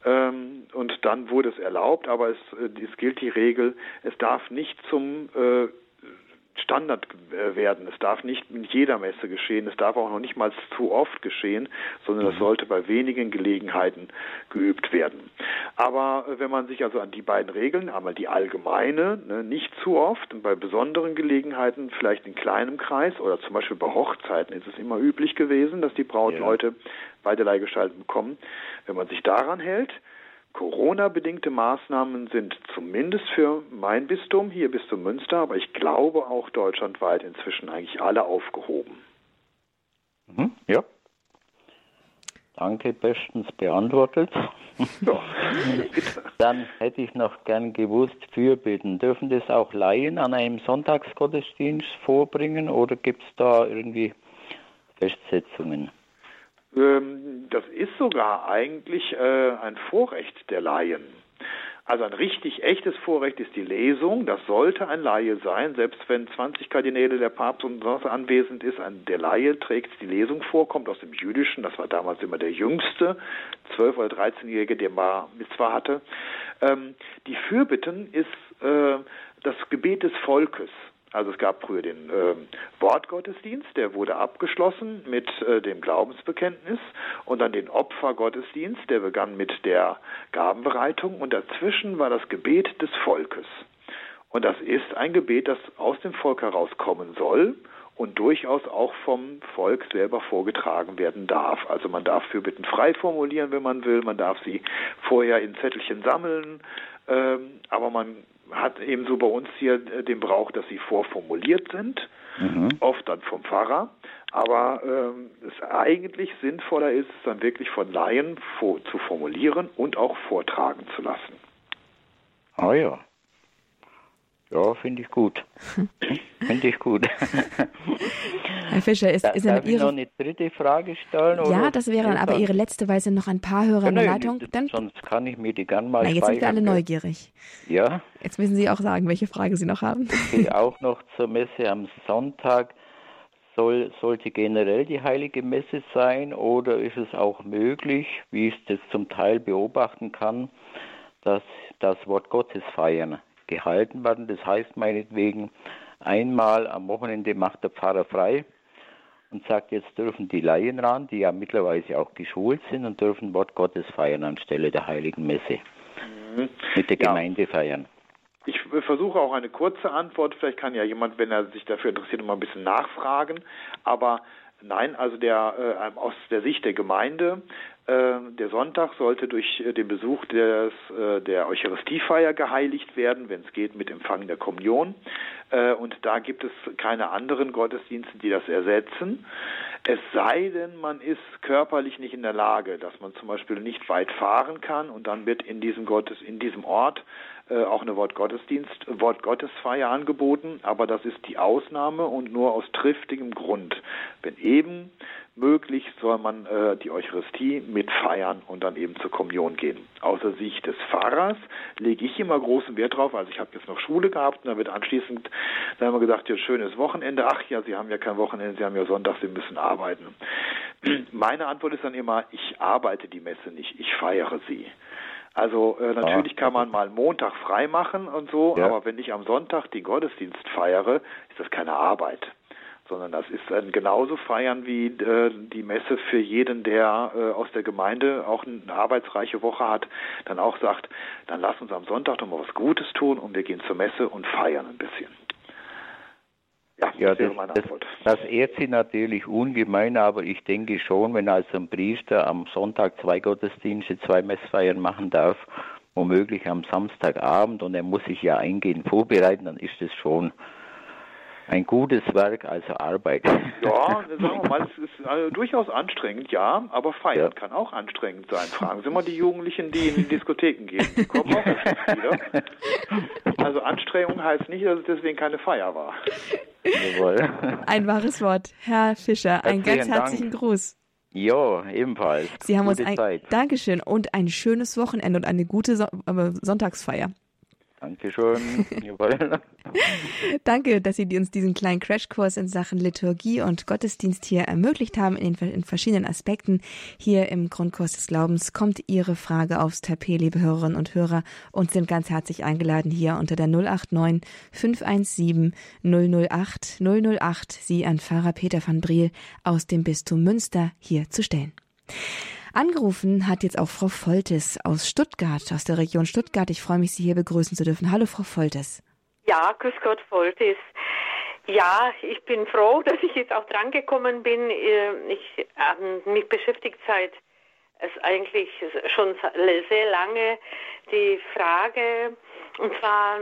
Ähm, und dann wurde es erlaubt, aber es, äh, es gilt die Regel, es darf nicht zum äh, Standard äh, werden. Es darf nicht in jeder Messe geschehen, es darf auch noch nicht mal zu oft geschehen, sondern es mhm. sollte bei wenigen Gelegenheiten geübt werden. Aber äh, wenn man sich also an die beiden Regeln, einmal die allgemeine, ne, nicht zu oft und bei besonderen Gelegenheiten vielleicht in kleinem Kreis oder zum Beispiel bei Hochzeiten ist es immer üblich gewesen, dass die Brautleute ja. beiderlei Gestalten bekommen. Wenn man sich daran hält, Corona-bedingte Maßnahmen sind zumindest für mein Bistum, hier Bistum Münster, aber ich glaube auch deutschlandweit inzwischen eigentlich alle aufgehoben. Mhm, ja. Danke, bestens beantwortet. Ja, Dann hätte ich noch gern gewusst, Fürbitten. Dürfen das auch Laien an einem Sonntagsgottesdienst vorbringen oder gibt es da irgendwie Festsetzungen? Ähm, das ist sogar eigentlich äh, ein Vorrecht der Laien. Also ein richtig echtes Vorrecht ist die Lesung. Das sollte ein Laie sein, selbst wenn 20 Kardinäle der Papst und sonst anwesend ist. Ein, der Laie trägt die Lesung vor, kommt aus dem Jüdischen. Das war damals immer der jüngste, 12- oder 13-Jährige, der mal Mitzvah hatte. Ähm, die Fürbitten ist äh, das Gebet des Volkes. Also es gab früher den äh, Wortgottesdienst, der wurde abgeschlossen mit äh, dem Glaubensbekenntnis und dann den Opfergottesdienst, der begann mit der Gabenbereitung und dazwischen war das Gebet des Volkes. Und das ist ein Gebet, das aus dem Volk herauskommen soll und durchaus auch vom Volk selber vorgetragen werden darf. Also man darf Fürbitten frei formulieren, wenn man will, man darf sie vorher in Zettelchen sammeln, ähm, aber man hat ebenso bei uns hier äh, den Brauch, dass sie vorformuliert sind, mhm. oft dann vom Pfarrer. Aber ähm, es eigentlich sinnvoller ist, es dann wirklich von Laien vor, zu formulieren und auch vortragen zu lassen. Ah ja. Ja, finde ich gut. finde ich gut. Herr Fischer, ist, ist Darf Ihre... noch eine dritte Frage stellen? Ja, das wäre dann aber Ihre letzte, weil sind noch ein paar Hörer in der Leitung. Dann... Sonst kann ich mir die gern mal Na, jetzt sind wir alle neugierig. Ja. Jetzt müssen Sie auch sagen, welche Frage Sie noch haben. Okay, auch noch zur Messe am Sonntag. Soll, sollte generell die heilige Messe sein oder ist es auch möglich, wie ich das zum Teil beobachten kann, dass das Wort Gottes feiern? Gehalten werden. Das heißt meinetwegen, einmal am Wochenende macht der Pfarrer frei und sagt, jetzt dürfen die Laien ran, die ja mittlerweile auch geschult sind und dürfen Wort Gottes feiern anstelle der heiligen Messe. Mhm. Mit der ja. Gemeinde feiern. Ich versuche auch eine kurze Antwort. Vielleicht kann ja jemand, wenn er sich dafür interessiert, mal ein bisschen nachfragen. Aber nein, also der, äh, aus der Sicht der Gemeinde äh, der Sonntag sollte durch äh, den Besuch des, äh, der Eucharistiefeier geheiligt werden, wenn es geht, mit Empfang der Kommunion. Und da gibt es keine anderen Gottesdienste, die das ersetzen. Es sei denn, man ist körperlich nicht in der Lage, dass man zum Beispiel nicht weit fahren kann und dann wird in diesem Gottes, in diesem Ort äh, auch eine Wortgottesdienst, Wortgottesfeier angeboten, aber das ist die Ausnahme und nur aus triftigem Grund. Wenn eben möglich, soll man äh, die Eucharistie mitfeiern und dann eben zur Kommunion gehen. Außer Sicht des Pfarrers lege ich immer großen Wert drauf. Also ich habe jetzt noch Schule gehabt und dann wird anschließend, dann haben wir gesagt, ja, schönes Wochenende. Ach ja, Sie haben ja kein Wochenende, Sie haben ja Sonntag, Sie müssen arbeiten. Meine Antwort ist dann immer, ich arbeite die Messe nicht, ich feiere sie. Also äh, natürlich ah. kann man mal Montag frei machen und so, ja. aber wenn ich am Sonntag den Gottesdienst feiere, ist das keine Arbeit sondern das ist ein genauso feiern wie äh, die Messe für jeden, der äh, aus der Gemeinde auch eine arbeitsreiche Woche hat, dann auch sagt, dann lass uns am Sonntag doch mal was Gutes tun und wir gehen zur Messe und feiern ein bisschen. Ja, das, das, das ehrt sie natürlich ungemein, aber ich denke schon, wenn also ein Priester am Sonntag zwei Gottesdienste, zwei Messfeiern machen darf, womöglich am Samstagabend und er muss sich ja eingehend vorbereiten, dann ist es schon ein gutes Werk, also Arbeit. Ja, sagen wir mal, es ist also durchaus anstrengend, ja, aber feiern ja. kann auch anstrengend sein. Fragen Sie mal die Jugendlichen, die in die Diskotheken gehen. Die kommen auch wieder. Also Anstrengung heißt nicht, dass es deswegen keine Feier war. Jawohl. Ein wahres Wort. Herr Fischer, einen ganz herzlichen Dank. Gruß. Ja, ebenfalls. Sie haben Gute uns ein Zeit. Dankeschön und ein schönes Wochenende und eine gute so äh, Sonntagsfeier. Dankeschön. Danke, dass Sie uns diesen kleinen Crashkurs in Sachen Liturgie und Gottesdienst hier ermöglicht haben in, in, verschiedenen Aspekten. Hier im Grundkurs des Glaubens kommt Ihre Frage aufs Tapet, liebe Hörerinnen und Hörer, und sind ganz herzlich eingeladen, hier unter der 089 517 008 008 Sie an Pfarrer Peter van Briel aus dem Bistum Münster hier zu stellen. Angerufen hat jetzt auch Frau Foltes aus Stuttgart, aus der Region Stuttgart. Ich freue mich, Sie hier begrüßen zu dürfen. Hallo, Frau Foltes. Ja, grüß Gott, Foltes. Ja, ich bin froh, dass ich jetzt auch drangekommen bin. Äh, ich, äh, mich beschäftigt seit es eigentlich schon sehr lange die Frage, und zwar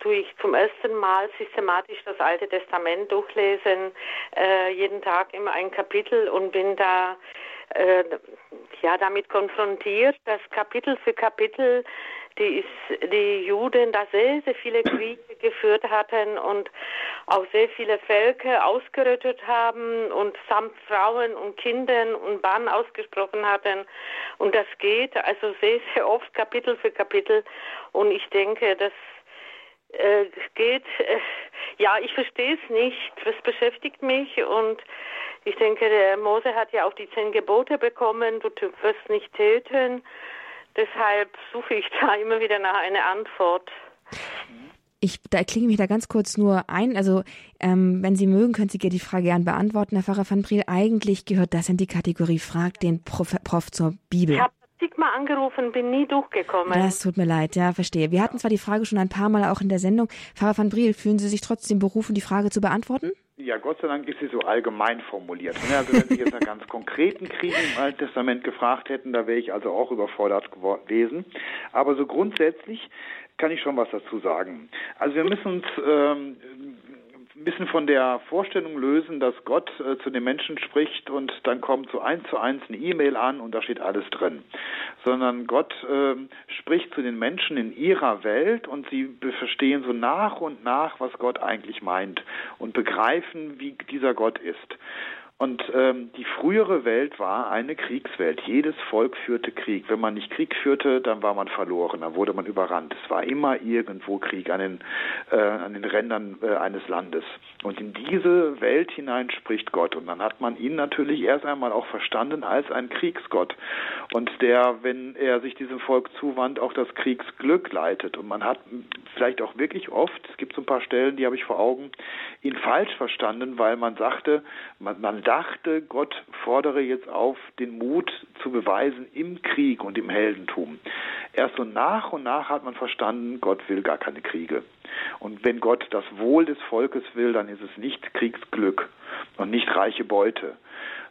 tue ich zum ersten Mal systematisch das Alte Testament durchlesen, äh, jeden Tag immer ein Kapitel und bin da äh, ja damit konfrontiert, dass Kapitel für Kapitel die, die Juden da sehr, sehr viele Kriege geführt hatten und auch sehr viele Völker ausgerottet haben und samt Frauen und Kindern und Bann ausgesprochen hatten. Und das geht also sehr, sehr oft Kapitel für Kapitel. Und ich denke, das äh, geht, äh, ja, ich verstehe es nicht. Das beschäftigt mich und ich denke, der Mose hat ja auch die zehn Gebote bekommen, du wirst nicht töten. Deshalb suche ich da immer wieder nach einer Antwort. Ich da klinge mich da ganz kurz nur ein. Also, ähm, wenn Sie mögen, können Sie die Frage gern beantworten, Herr Pfarrer van Briel. Eigentlich gehört das in die Kategorie Frag den Prof, Prof zur Bibel. Ich habe zigmal angerufen, bin nie durchgekommen. Das tut mir leid, ja, verstehe. Wir hatten zwar die Frage schon ein paar Mal auch in der Sendung. Pfarrer van Briel, fühlen Sie sich trotzdem berufen, die Frage zu beantworten? Ja, Gott sei Dank ist sie so allgemein formuliert. Also wenn Sie jetzt nach ganz konkreten Kriegen im Alten Testament gefragt hätten, da wäre ich also auch überfordert gewesen. Aber so grundsätzlich kann ich schon was dazu sagen. Also wir müssen uns ähm, ein bisschen von der Vorstellung lösen, dass Gott äh, zu den Menschen spricht und dann kommt so eins zu eins eine E-Mail an und da steht alles drin. Sondern Gott äh, spricht zu den Menschen in ihrer Welt und sie verstehen so nach und nach, was Gott eigentlich meint und begreifen, wie dieser Gott ist. Und ähm, die frühere Welt war eine Kriegswelt. Jedes Volk führte Krieg. Wenn man nicht Krieg führte, dann war man verloren, dann wurde man überrannt. Es war immer irgendwo Krieg an den, äh, an den Rändern äh, eines Landes. Und in diese Welt hinein spricht Gott. Und dann hat man ihn natürlich erst einmal auch verstanden als ein Kriegsgott. Und der, wenn er sich diesem Volk zuwandt, auch das Kriegsglück leitet. Und man hat vielleicht auch wirklich oft, es gibt so ein paar Stellen, die habe ich vor Augen, ihn falsch verstanden, weil man sagte, man, man dachte, Gott fordere jetzt auf, den Mut zu beweisen im Krieg und im Heldentum. Erst so nach und nach hat man verstanden, Gott will gar keine Kriege. Und wenn Gott das Wohl des Volkes will, dann ist es nicht Kriegsglück und nicht reiche Beute,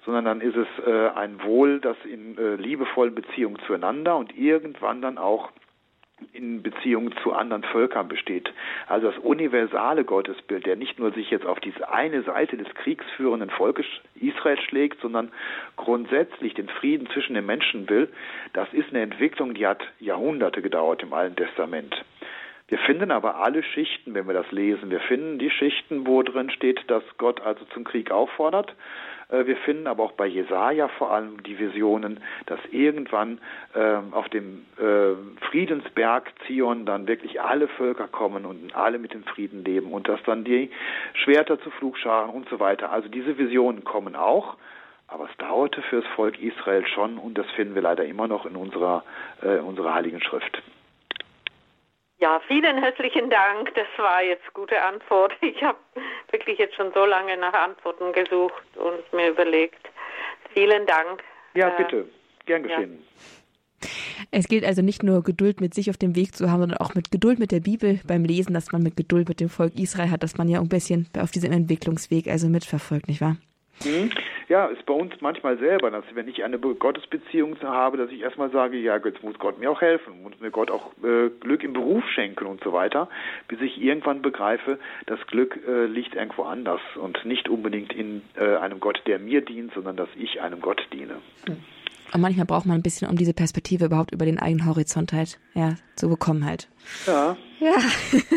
sondern dann ist es äh, ein Wohl, das in äh, liebevollen Beziehungen zueinander und irgendwann dann auch in Beziehung zu anderen Völkern besteht. Also das universale Gottesbild, der nicht nur sich jetzt auf diese eine Seite des kriegsführenden Volkes Israel schlägt, sondern grundsätzlich den Frieden zwischen den Menschen will, das ist eine Entwicklung, die hat Jahrhunderte gedauert im Alten Testament. Wir finden aber alle Schichten, wenn wir das lesen. Wir finden die Schichten, wo drin steht, dass Gott also zum Krieg auffordert. Äh, wir finden aber auch bei Jesaja vor allem die Visionen, dass irgendwann äh, auf dem äh, Friedensberg Zion dann wirklich alle Völker kommen und alle mit dem Frieden leben und dass dann die Schwerter zu Flugscharen und so weiter. Also diese Visionen kommen auch. Aber es dauerte für das Volk Israel schon und das finden wir leider immer noch in unserer, äh, unserer Heiligen Schrift. Ja, vielen herzlichen Dank. Das war jetzt gute Antwort. Ich habe wirklich jetzt schon so lange nach Antworten gesucht und mir überlegt. Vielen Dank. Ja, äh, bitte. Gern geschehen. Ja. Es gilt also nicht nur Geduld mit sich auf dem Weg zu haben, sondern auch mit Geduld mit der Bibel beim Lesen, dass man mit Geduld mit dem Volk Israel hat, dass man ja ein bisschen auf diesem Entwicklungsweg also mitverfolgt, nicht wahr? Mhm. Ja, ist bei uns manchmal selber, dass wenn ich eine Gottesbeziehung habe, dass ich erstmal sage, ja, jetzt muss Gott mir auch helfen, muss mir Gott auch äh, Glück im Beruf schenken und so weiter, bis ich irgendwann begreife, das Glück äh, liegt irgendwo anders und nicht unbedingt in äh, einem Gott, der mir dient, sondern dass ich einem Gott diene. Und manchmal braucht man ein bisschen, um diese Perspektive überhaupt über den eigenen Horizont halt, ja, zu bekommen halt. Ja. Ja,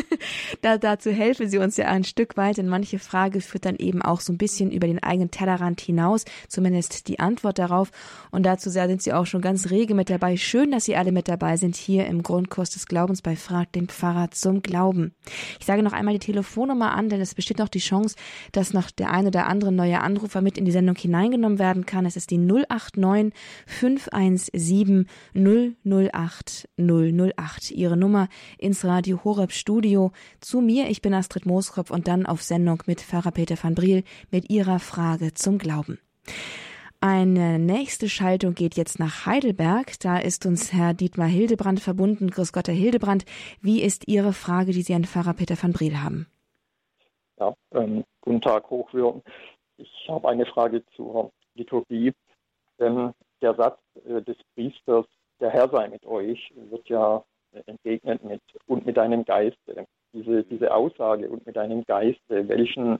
da, dazu helfen Sie uns ja ein Stück weit, denn manche Frage führt dann eben auch so ein bisschen über den eigenen Tellerrand hinaus, zumindest die Antwort darauf. Und dazu sind Sie auch schon ganz rege mit dabei. Schön, dass Sie alle mit dabei sind hier im Grundkurs des Glaubens bei Frag den Pfarrer zum Glauben. Ich sage noch einmal die Telefonnummer an, denn es besteht noch die Chance, dass noch der ein oder andere neue Anrufer mit in die Sendung hineingenommen werden kann. Es ist die 089 517 008 008. Ihre Nummer ins Radio Horeb Studio zu mir. Ich bin Astrid Mooskopf und dann auf Sendung mit Pfarrer Peter van Briel mit ihrer Frage zum Glauben. Eine nächste Schaltung geht jetzt nach Heidelberg. Da ist uns Herr Dietmar Hildebrand verbunden. Grüß Gott, Herr Hildebrand. Wie ist Ihre Frage, die Sie an Pfarrer Peter van Briel haben? Ja, ähm, guten Tag, Hochwürden. Ich habe eine Frage zur Liturgie. Ähm, der Satz äh, des Priesters, der Herr sei mit euch, wird ja entgegnet mit und mit deinem Geiste. Diese, diese Aussage und mit deinem Geiste, welchen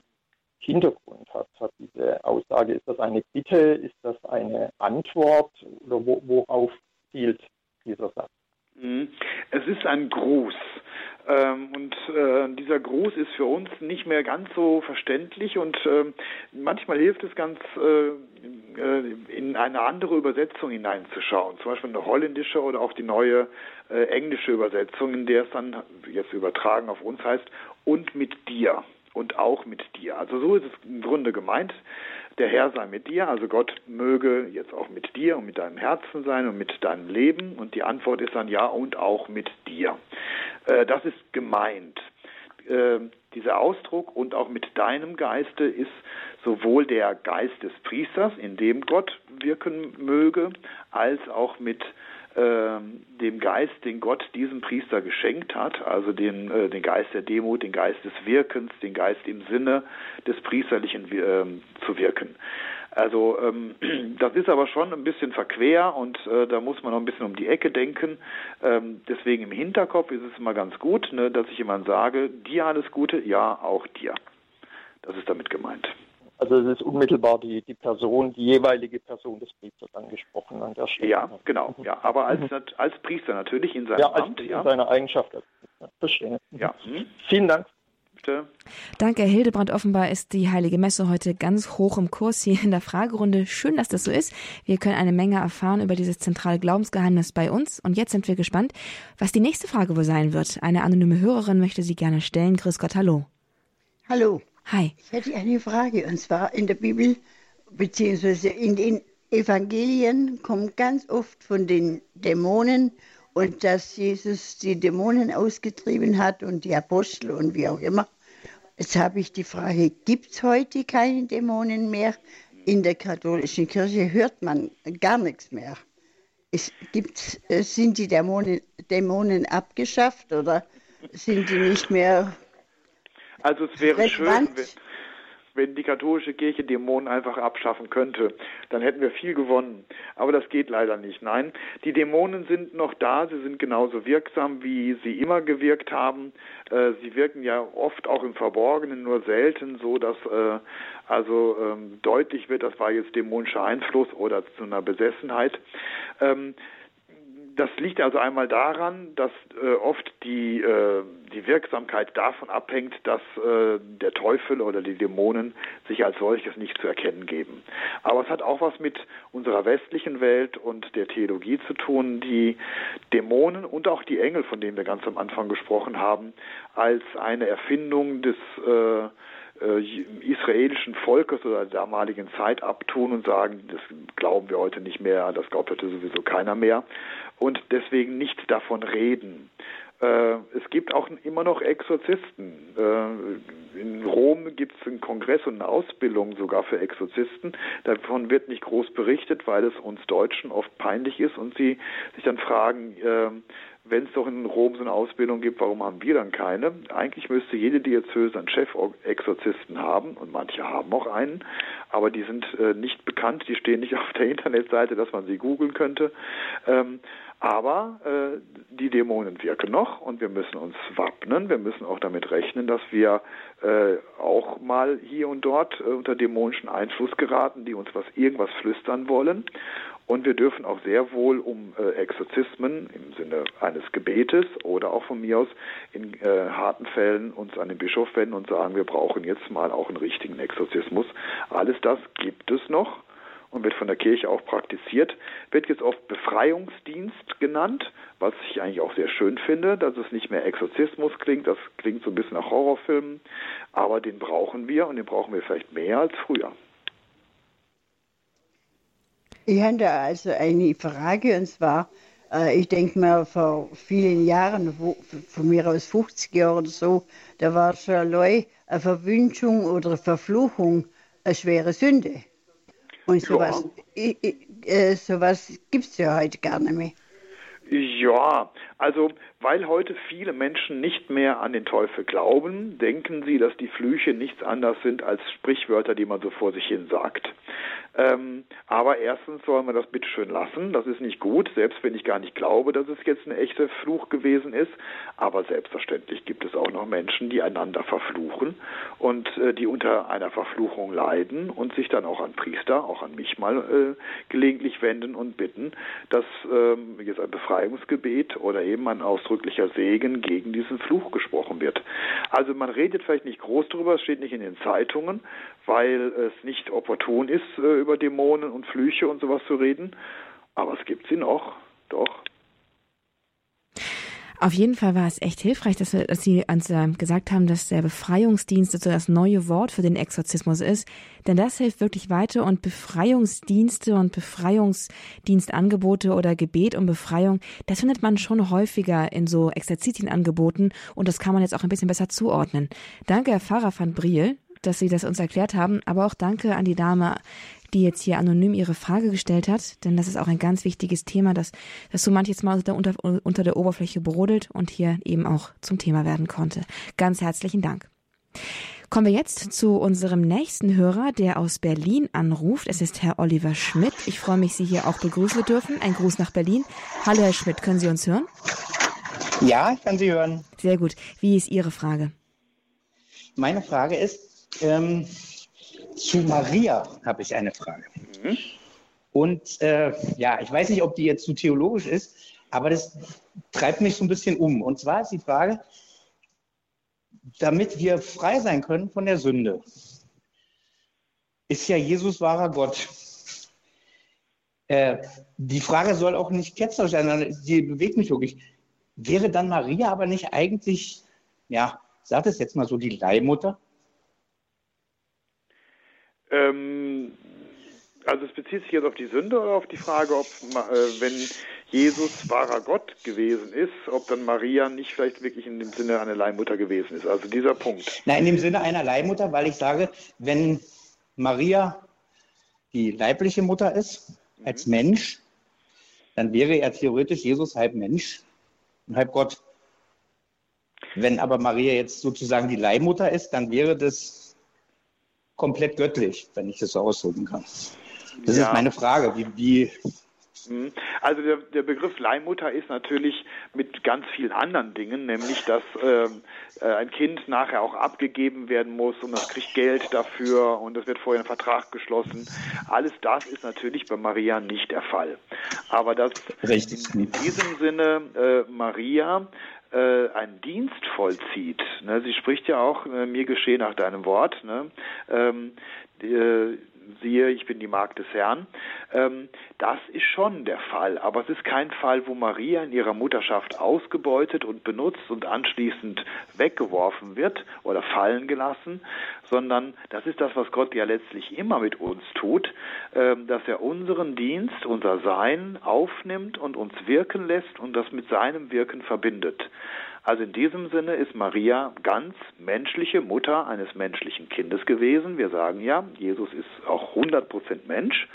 Hintergrund hat, hat diese Aussage? Ist das eine Bitte? Ist das eine Antwort? Oder wo, worauf zielt dieser Satz? Mhm. Es ist ein Gruß. Ähm, und äh, dieser Gruß ist für uns nicht mehr ganz so verständlich und äh, manchmal hilft es ganz, äh, äh, in eine andere Übersetzung hineinzuschauen, zum Beispiel eine holländische oder auch die neue englische Übersetzung, in der es dann jetzt übertragen auf uns heißt, und mit dir und auch mit dir. Also so ist es im Grunde gemeint. Der Herr sei mit dir, also Gott möge jetzt auch mit dir und mit deinem Herzen sein und mit deinem Leben. Und die Antwort ist dann ja und auch mit dir. Äh, das ist gemeint. Äh, dieser Ausdruck und auch mit deinem Geiste ist sowohl der Geist des Priesters, in dem Gott wirken möge, als auch mit äh, dem Geist, den Gott diesem Priester geschenkt hat, also den, äh, den Geist der Demut, den Geist des Wirkens, den Geist im Sinne des Priesterlichen äh, zu wirken. Also ähm, das ist aber schon ein bisschen verquer und äh, da muss man noch ein bisschen um die Ecke denken. Ähm, deswegen im Hinterkopf ist es immer ganz gut, ne, dass ich jemand sage, dir alles Gute, ja, auch dir. Das ist damit gemeint. Also es ist unmittelbar die, die Person, die jeweilige Person des Priesters angesprochen an der Stelle. Ja, genau. Ja, aber als, mhm. als Priester natürlich in seinem ja, als, Amt. Ja, in seiner Eigenschaft. Verstehe. Ja. Mhm. Vielen Dank. Bitte. Danke, Herr Hildebrand. Offenbar ist die Heilige Messe heute ganz hoch im Kurs hier in der Fragerunde. Schön, dass das so ist. Wir können eine Menge erfahren über dieses zentrale Glaubensgeheimnis bei uns. Und jetzt sind wir gespannt, was die nächste Frage wohl sein wird. Eine anonyme Hörerin möchte sie gerne stellen. Grüß Gott, hallo. Hallo. Hi. Ich hätte eine Frage. Und zwar in der Bibel, beziehungsweise in den Evangelien, kommt ganz oft von den Dämonen und dass Jesus die Dämonen ausgetrieben hat und die Apostel und wie auch immer. Jetzt habe ich die Frage, gibt es heute keine Dämonen mehr? in der katholischen Kirche hört man gar nichts mehr. Es gibt, äh, sind die Dämonen, Dämonen abgeschafft oder sind die nicht mehr also es wäre schön, wenn, die katholische Kirche Dämonen einfach abschaffen könnte. Dann hätten wir viel gewonnen. Aber das geht leider nicht. Nein, die Dämonen sind noch da. Sie sind genauso wirksam, wie sie immer gewirkt haben. Äh, sie wirken ja oft auch im Verborgenen, nur selten so, dass äh, also ähm, deutlich wird, das war jetzt dämonischer Einfluss oder zu einer Besessenheit. Ähm, das liegt also einmal daran, dass äh, oft die, äh, die Wirksamkeit davon abhängt, dass äh, der Teufel oder die Dämonen sich als solches nicht zu erkennen geben. Aber es hat auch was mit unserer westlichen Welt und der Theologie zu tun, die Dämonen und auch die Engel, von denen wir ganz am Anfang gesprochen haben, als eine Erfindung des äh, israelischen Volkes oder der damaligen Zeit abtun und sagen, das glauben wir heute nicht mehr, das glaubt heute sowieso keiner mehr und deswegen nicht davon reden. Äh, es gibt auch immer noch Exorzisten. Äh, in Rom gibt es einen Kongress und eine Ausbildung sogar für Exorzisten. Davon wird nicht groß berichtet, weil es uns Deutschen oft peinlich ist und sie sich dann fragen, äh, wenn es doch in Rom so eine Ausbildung gibt, warum haben wir dann keine? Eigentlich müsste jede Diözese einen Chef-Exorzisten haben und manche haben auch einen, aber die sind äh, nicht bekannt, die stehen nicht auf der Internetseite, dass man sie googeln könnte. Ähm, aber äh, die Dämonen wirken noch und wir müssen uns wappnen. Wir müssen auch damit rechnen, dass wir äh, auch mal hier und dort äh, unter dämonischen Einfluss geraten, die uns was irgendwas flüstern wollen. Und wir dürfen auch sehr wohl um äh, Exorzismen im Sinne eines Gebetes oder auch von mir aus in äh, harten Fällen uns an den Bischof wenden und sagen, wir brauchen jetzt mal auch einen richtigen Exorzismus. Alles das gibt es noch und wird von der Kirche auch praktiziert, wird jetzt oft Befreiungsdienst genannt, was ich eigentlich auch sehr schön finde, dass es nicht mehr Exorzismus klingt, das klingt so ein bisschen nach Horrorfilmen, aber den brauchen wir und den brauchen wir vielleicht mehr als früher. Ich habe da also eine Frage und zwar, äh, ich denke mal vor vielen Jahren, von mir aus 50 Jahren oder so, da war schon eine Verwünschung oder eine Verfluchung eine schwere Sünde. Und sowas, ja. äh, sowas gibt es ja heute gar nicht mehr. Ja, also weil heute viele Menschen nicht mehr an den Teufel glauben, denken sie, dass die Flüche nichts anderes sind als Sprichwörter, die man so vor sich hin sagt. Ähm, aber erstens soll man das bitte schön lassen. Das ist nicht gut, selbst wenn ich gar nicht glaube, dass es jetzt ein echter Fluch gewesen ist. Aber selbstverständlich gibt es auch noch Menschen, die einander verfluchen und äh, die unter einer Verfluchung leiden und sich dann auch an Priester, auch an mich mal äh, gelegentlich wenden und bitten, dass ähm, jetzt ein Befreiungsgebet oder eben ein ausdrücklicher Segen gegen diesen Fluch gesprochen wird. Also man redet vielleicht nicht groß darüber, es steht nicht in den Zeitungen, weil es nicht opportun ist, äh, über Dämonen und Flüche und sowas zu reden. Aber es gibt sie noch, doch. Auf jeden Fall war es echt hilfreich, dass, wir, dass Sie uns äh, gesagt haben, dass der Befreiungsdienst so das neue Wort für den Exorzismus ist. Denn das hilft wirklich weiter und Befreiungsdienste und Befreiungsdienstangebote oder Gebet um Befreiung, das findet man schon häufiger in so Exerzitienangeboten und das kann man jetzt auch ein bisschen besser zuordnen. Danke, Herr Pfarrer van Briel dass Sie das uns erklärt haben. Aber auch danke an die Dame, die jetzt hier anonym ihre Frage gestellt hat, denn das ist auch ein ganz wichtiges Thema, das, das so manches Mal unter, unter der Oberfläche brodelt und hier eben auch zum Thema werden konnte. Ganz herzlichen Dank. Kommen wir jetzt zu unserem nächsten Hörer, der aus Berlin anruft. Es ist Herr Oliver Schmidt. Ich freue mich, Sie hier auch begrüßen dürfen. Ein Gruß nach Berlin. Hallo, Herr Schmidt, können Sie uns hören? Ja, ich kann Sie hören. Sehr gut. Wie ist Ihre Frage? Meine Frage ist, ähm, zu Maria habe ich eine Frage. Mhm. Und äh, ja, ich weiß nicht, ob die jetzt zu theologisch ist, aber das treibt mich so ein bisschen um. Und zwar ist die Frage, damit wir frei sein können von der Sünde, ist ja Jesus wahrer Gott. Äh, die Frage soll auch nicht ketzerisch sein, die bewegt mich wirklich. Wäre dann Maria aber nicht eigentlich, ja, sagt es jetzt mal so, die Leihmutter? Ähm, also es bezieht sich jetzt auf die Sünde oder auf die Frage, ob äh, wenn Jesus wahrer Gott gewesen ist, ob dann Maria nicht vielleicht wirklich in dem Sinne eine Leihmutter gewesen ist. Also dieser Punkt. Na, in dem Sinne einer Leihmutter, weil ich sage, wenn Maria die leibliche Mutter ist, als Mensch, dann wäre er theoretisch Jesus halb Mensch und halb Gott. Wenn aber Maria jetzt sozusagen die Leihmutter ist, dann wäre das komplett göttlich, wenn ich das so ausdrücken kann. Das Ja. ist meine Frage. Wie, wie, Mhm. Also der, der Begriff Leihmutter ist natürlich mit ganz vielen anderen Dingen, nämlich dass ähm, äh, ein Kind nachher auch abgegeben werden muss und das kriegt Geld dafür und es wird vorher ein Vertrag geschlossen. Alles das ist natürlich bei Maria nicht der Fall. Aber dass Richtig. in, in diesem Sinne äh, Maria äh, einen Dienst vollzieht. Ne? Sie spricht ja auch, äh, mir geschehe nach deinem Wort. Ne? Ähm, äh, siehe, ich bin die Magd des Herrn. Ähm, das ist schon der Fall, aber es ist kein Fall, wo Maria in ihrer Mutterschaft ausgebeutet und benutzt und anschließend weggeworfen wird oder fallen gelassen, sondern das ist das, was Gott ja letztlich immer mit uns tut, ähm, dass er unseren Dienst, unser Sein aufnimmt und uns wirken lässt und das mit seinem Wirken verbindet. Also in diesem Sinne ist Maria ganz menschliche Mutter eines menschlichen Kindes gewesen. Wir sagen ja, Jesus ist auch 100% Mensch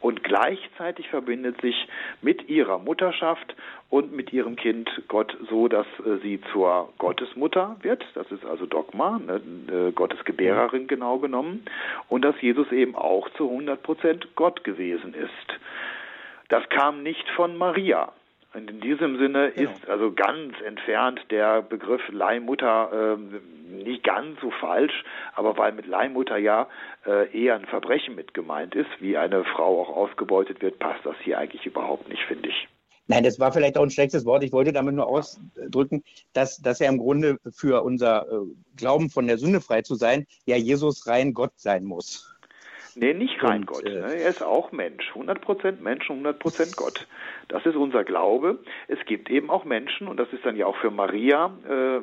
und gleichzeitig verbindet sich mit ihrer Mutterschaft und mit ihrem Kind Gott so, dass äh, sie zur Gottesmutter wird. Das ist also Dogma, ne? äh, Gottes Gebärerin genau genommen. Und dass Jesus eben auch zu 100% Gott gewesen ist. Das kam nicht von Maria. Und in diesem Sinne ist also ganz entfernt der Begriff Leihmutter ähm, nicht ganz so falsch, aber weil mit Leihmutter ja äh, eher ein Verbrechen mit gemeint ist, wie eine Frau auch ausgebeutet wird, passt das hier eigentlich überhaupt nicht, finde ich. nein, das war vielleicht auch ein schlechtes Wort. Ich wollte damit nur ausdrücken, dass, dass er im Grunde für unser äh, Glauben von der Sünde frei zu sein, ja Jesus rein Gott sein muss. Nee, nicht rein Und, Gott. äh, Ne? Er ist auch Mensch. 100% Mensch und 100% Gott. Das ist unser Glaube. Es gibt eben auch Menschen, und das ist dann ja auch für Maria, äh,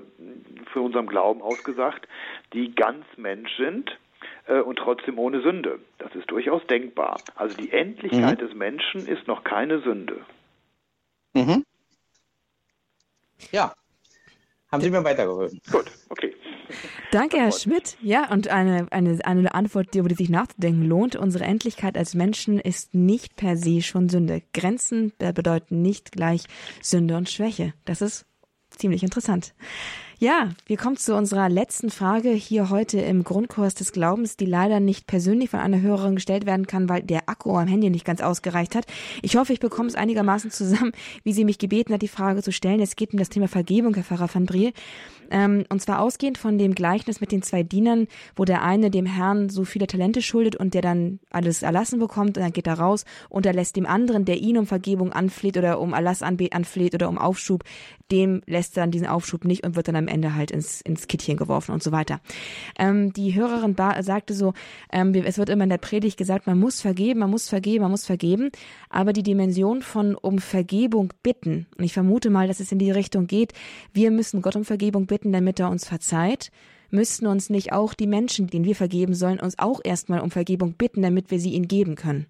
für unserem Glauben ausgesagt, die ganz Mensch sind äh, und trotzdem ohne Sünde. Das ist durchaus denkbar. Also die Endlichkeit des Menschen ist noch keine Sünde. Mhm. Ja, haben Sie mir weitergeholfen. Gut, okay. Danke, Herr Schmidt. Ja, und eine, eine, eine Antwort, die- über die sich nachzudenken lohnt. Unsere Endlichkeit als Menschen ist nicht per se schon Sünde. Grenzen bedeuten nicht gleich Sünde und Schwäche. Das ist ziemlich interessant. Ja, wir kommen zu unserer letzten Frage hier heute im Grundkurs des Glaubens, die leider nicht persönlich von einer Hörerin gestellt werden kann, weil der Akku am Handy nicht ganz ausgereicht hat. Ich hoffe, ich bekomme es einigermaßen zusammen, wie sie mich gebeten hat, die Frage zu stellen. Es geht um das Thema Vergebung, Herr Pfarrer van Briel. Ähm, und zwar ausgehend von dem Gleichnis mit den zwei Dienern, wo der eine dem Herrn so viele Talente schuldet und der dann alles erlassen bekommt und dann geht er raus und er lässt dem anderen, der ihn um Vergebung anfleht oder um Erlass anfleht oder um Aufschub, dem lässt er dann diesen Aufschub nicht und wird dann am Ende halt ins, ins Kittchen geworfen und so weiter. Ähm, die Hörerin sagte so, ähm, es wird immer in der Predigt gesagt, man muss vergeben, man muss vergeben, man muss vergeben, aber die Dimension von um Vergebung bitten, und ich vermute mal, dass es in die Richtung geht, wir müssen Gott um Vergebung bitten, damit er uns verzeiht, müssten uns nicht auch die Menschen, denen wir vergeben sollen, uns auch erstmal um Vergebung bitten, damit wir sie ihnen geben können.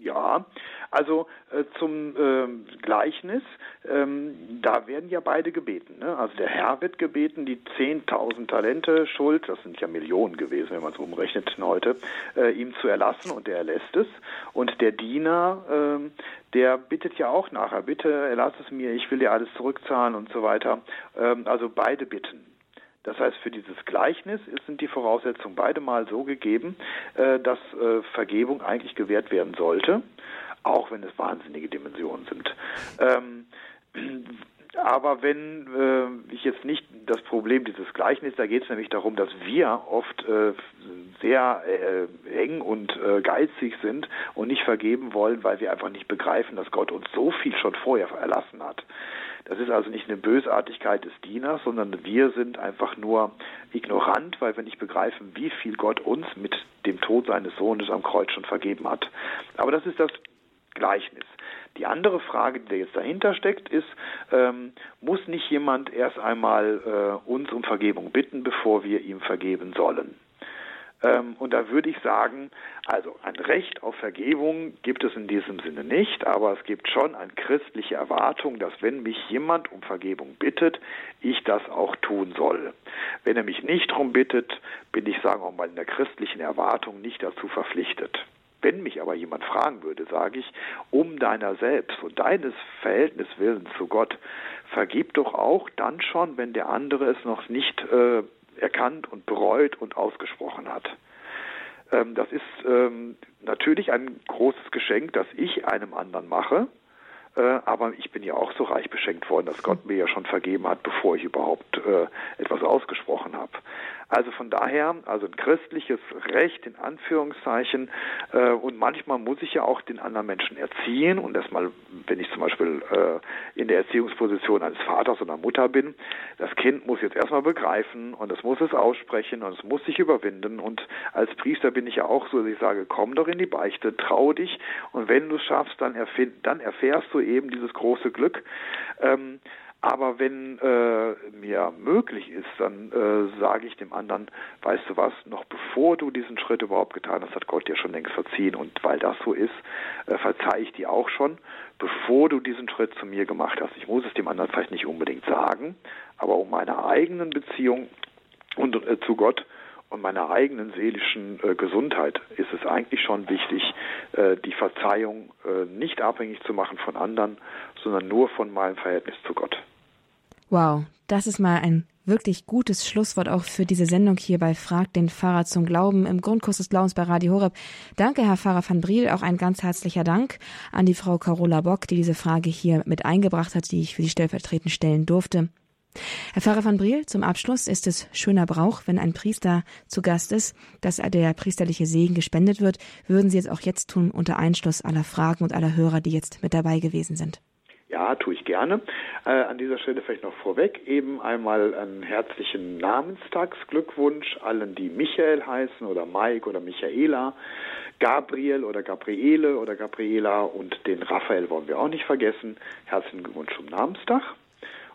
Ja, also äh, zum ähm, Gleichnis, ähm, da werden ja beide gebeten. Ne? Also der Herr wird gebeten, die 10.000 Talente Schuld, das sind ja Millionen gewesen, wenn man es umrechnet heute, äh, ihm zu erlassen und er erlässt es. Und der Diener, ähm, der bittet ja auch nachher, bitte erlass es mir, ich will dir alles zurückzahlen und so weiter. Ähm, also beide bitten. Das heißt, für dieses Gleichnis sind die Voraussetzungen beide mal so gegeben, äh, dass äh, Vergebung eigentlich gewährt werden sollte, auch wenn es wahnsinnige Dimensionen sind. Ähm, aber wenn äh, ich jetzt nicht das Problem dieses Gleichnisses, da geht es nämlich darum, dass wir oft äh, sehr äh, eng und äh, geizig sind und nicht vergeben wollen, weil wir einfach nicht begreifen, dass Gott uns so viel schon vorher erlassen hat. Das ist also nicht eine Bösartigkeit des Dieners, sondern wir sind einfach nur ignorant, weil wir nicht begreifen, wie viel Gott uns mit dem Tod seines Sohnes am Kreuz schon vergeben hat. Aber das ist das Gleichnis. Die andere Frage, die jetzt dahinter steckt, ist, ähm, muss nicht jemand erst einmal äh, uns um Vergebung bitten, bevor wir ihm vergeben sollen? Ähm, und da würde ich sagen, also ein Recht auf Vergebung gibt es in diesem Sinne nicht, aber es gibt schon eine christliche Erwartung, dass wenn mich jemand um Vergebung bittet, ich das auch tun soll. Wenn er mich nicht darum bittet, bin ich, sagen wir mal, in der christlichen Erwartung nicht dazu verpflichtet. Wenn mich aber jemand fragen würde, sage ich, um deiner selbst und deines Verhältniswillens zu Gott, vergib doch auch dann schon, wenn der andere es noch nicht äh, erkannt und bereut und ausgesprochen hat. Ähm, das ist ähm, natürlich ein großes Geschenk, das ich einem anderen mache. Äh, aber ich bin ja auch so reich beschenkt worden, dass Gott mir ja schon vergeben hat, bevor ich überhaupt äh, etwas ausgesprochen habe. Also von daher, also ein christliches Recht in Anführungszeichen. Äh, und manchmal muss ich ja auch den anderen Menschen erziehen. Und erstmal, wenn ich zum Beispiel äh, in der Erziehungsposition eines Vaters oder Mutter bin, das Kind muss jetzt erstmal begreifen und es muss es aussprechen und es muss sich überwinden. Und als Priester bin ich ja auch so, dass ich sage, komm doch in die Beichte, trau dich. Und wenn du es schaffst, dann, erfind, dann erfährst du eben dieses große Glück. Ähm, aber wenn äh, mir möglich ist, dann äh, sage ich dem anderen, weißt du was, noch bevor du diesen Schritt überhaupt getan hast, hat Gott dir schon längst verziehen. Und weil das so ist, äh, verzeihe ich dir auch schon, bevor du diesen Schritt zu mir gemacht hast. Ich muss es dem anderen vielleicht nicht unbedingt sagen, aber um meiner eigenen Beziehung und, äh, zu Gott und meiner eigenen seelischen äh, Gesundheit ist es eigentlich schon wichtig, äh, die Verzeihung äh, nicht abhängig zu machen von anderen, sondern nur von meinem Verhältnis zu Gott. Wow, das ist mal ein wirklich gutes Schlusswort auch für diese Sendung hier bei Frag den Pfarrer zum Glauben im Grundkurs des Glaubens bei Radio Horeb. Danke, Herr Pfarrer van Briel. Auch ein ganz herzlicher Dank an die Frau Carola Bock, die diese Frage hier mit eingebracht hat, die ich für die stellvertretend stellen durfte. Herr Pfarrer van Briel, zum Abschluss ist es schöner Brauch, wenn ein Priester zu Gast ist, dass der priesterliche Segen gespendet wird. Würden Sie es auch jetzt tun unter Einschluss aller Fragen und aller Hörer, die jetzt mit dabei gewesen sind? Ja, tue ich gerne. Äh, an dieser Stelle vielleicht noch vorweg eben einmal einen herzlichen Namenstagsglückwunsch allen, die Michael heißen oder Mike oder Michaela, Gabriel oder Gabriele oder Gabriela und den Raphael wollen wir auch nicht vergessen. Herzlichen Glückwunsch zum Namenstag.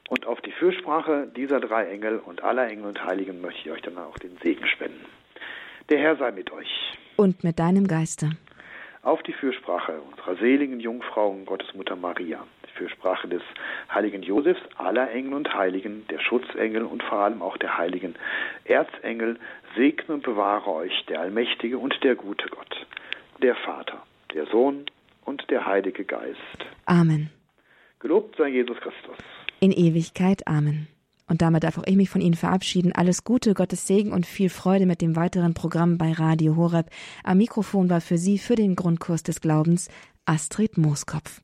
Und auf die Fürsprache dieser drei Engel und aller Engel und Heiligen möchte ich euch dann auch den Segen spenden. Der Herr sei mit euch. Und mit deinem Geiste. Auf die Fürsprache unserer seligen Jungfrau und Gottesmutter Maria Fürsprache des heiligen Josefs, aller Engel und Heiligen, der Schutzengel und vor allem auch der heiligen Erzengel, segne und bewahre euch der allmächtige und der gute Gott, der Vater, der Sohn und der Heilige Geist. Amen. Gelobt sei Jesus Christus. In Ewigkeit. Amen. Und damit darf auch ich mich von Ihnen verabschieden. Alles Gute, Gottes Segen und viel Freude mit dem weiteren Programm bei Radio Horeb. Am Mikrofon war für Sie für den Grundkurs des Glaubens Astrid Mooskopf.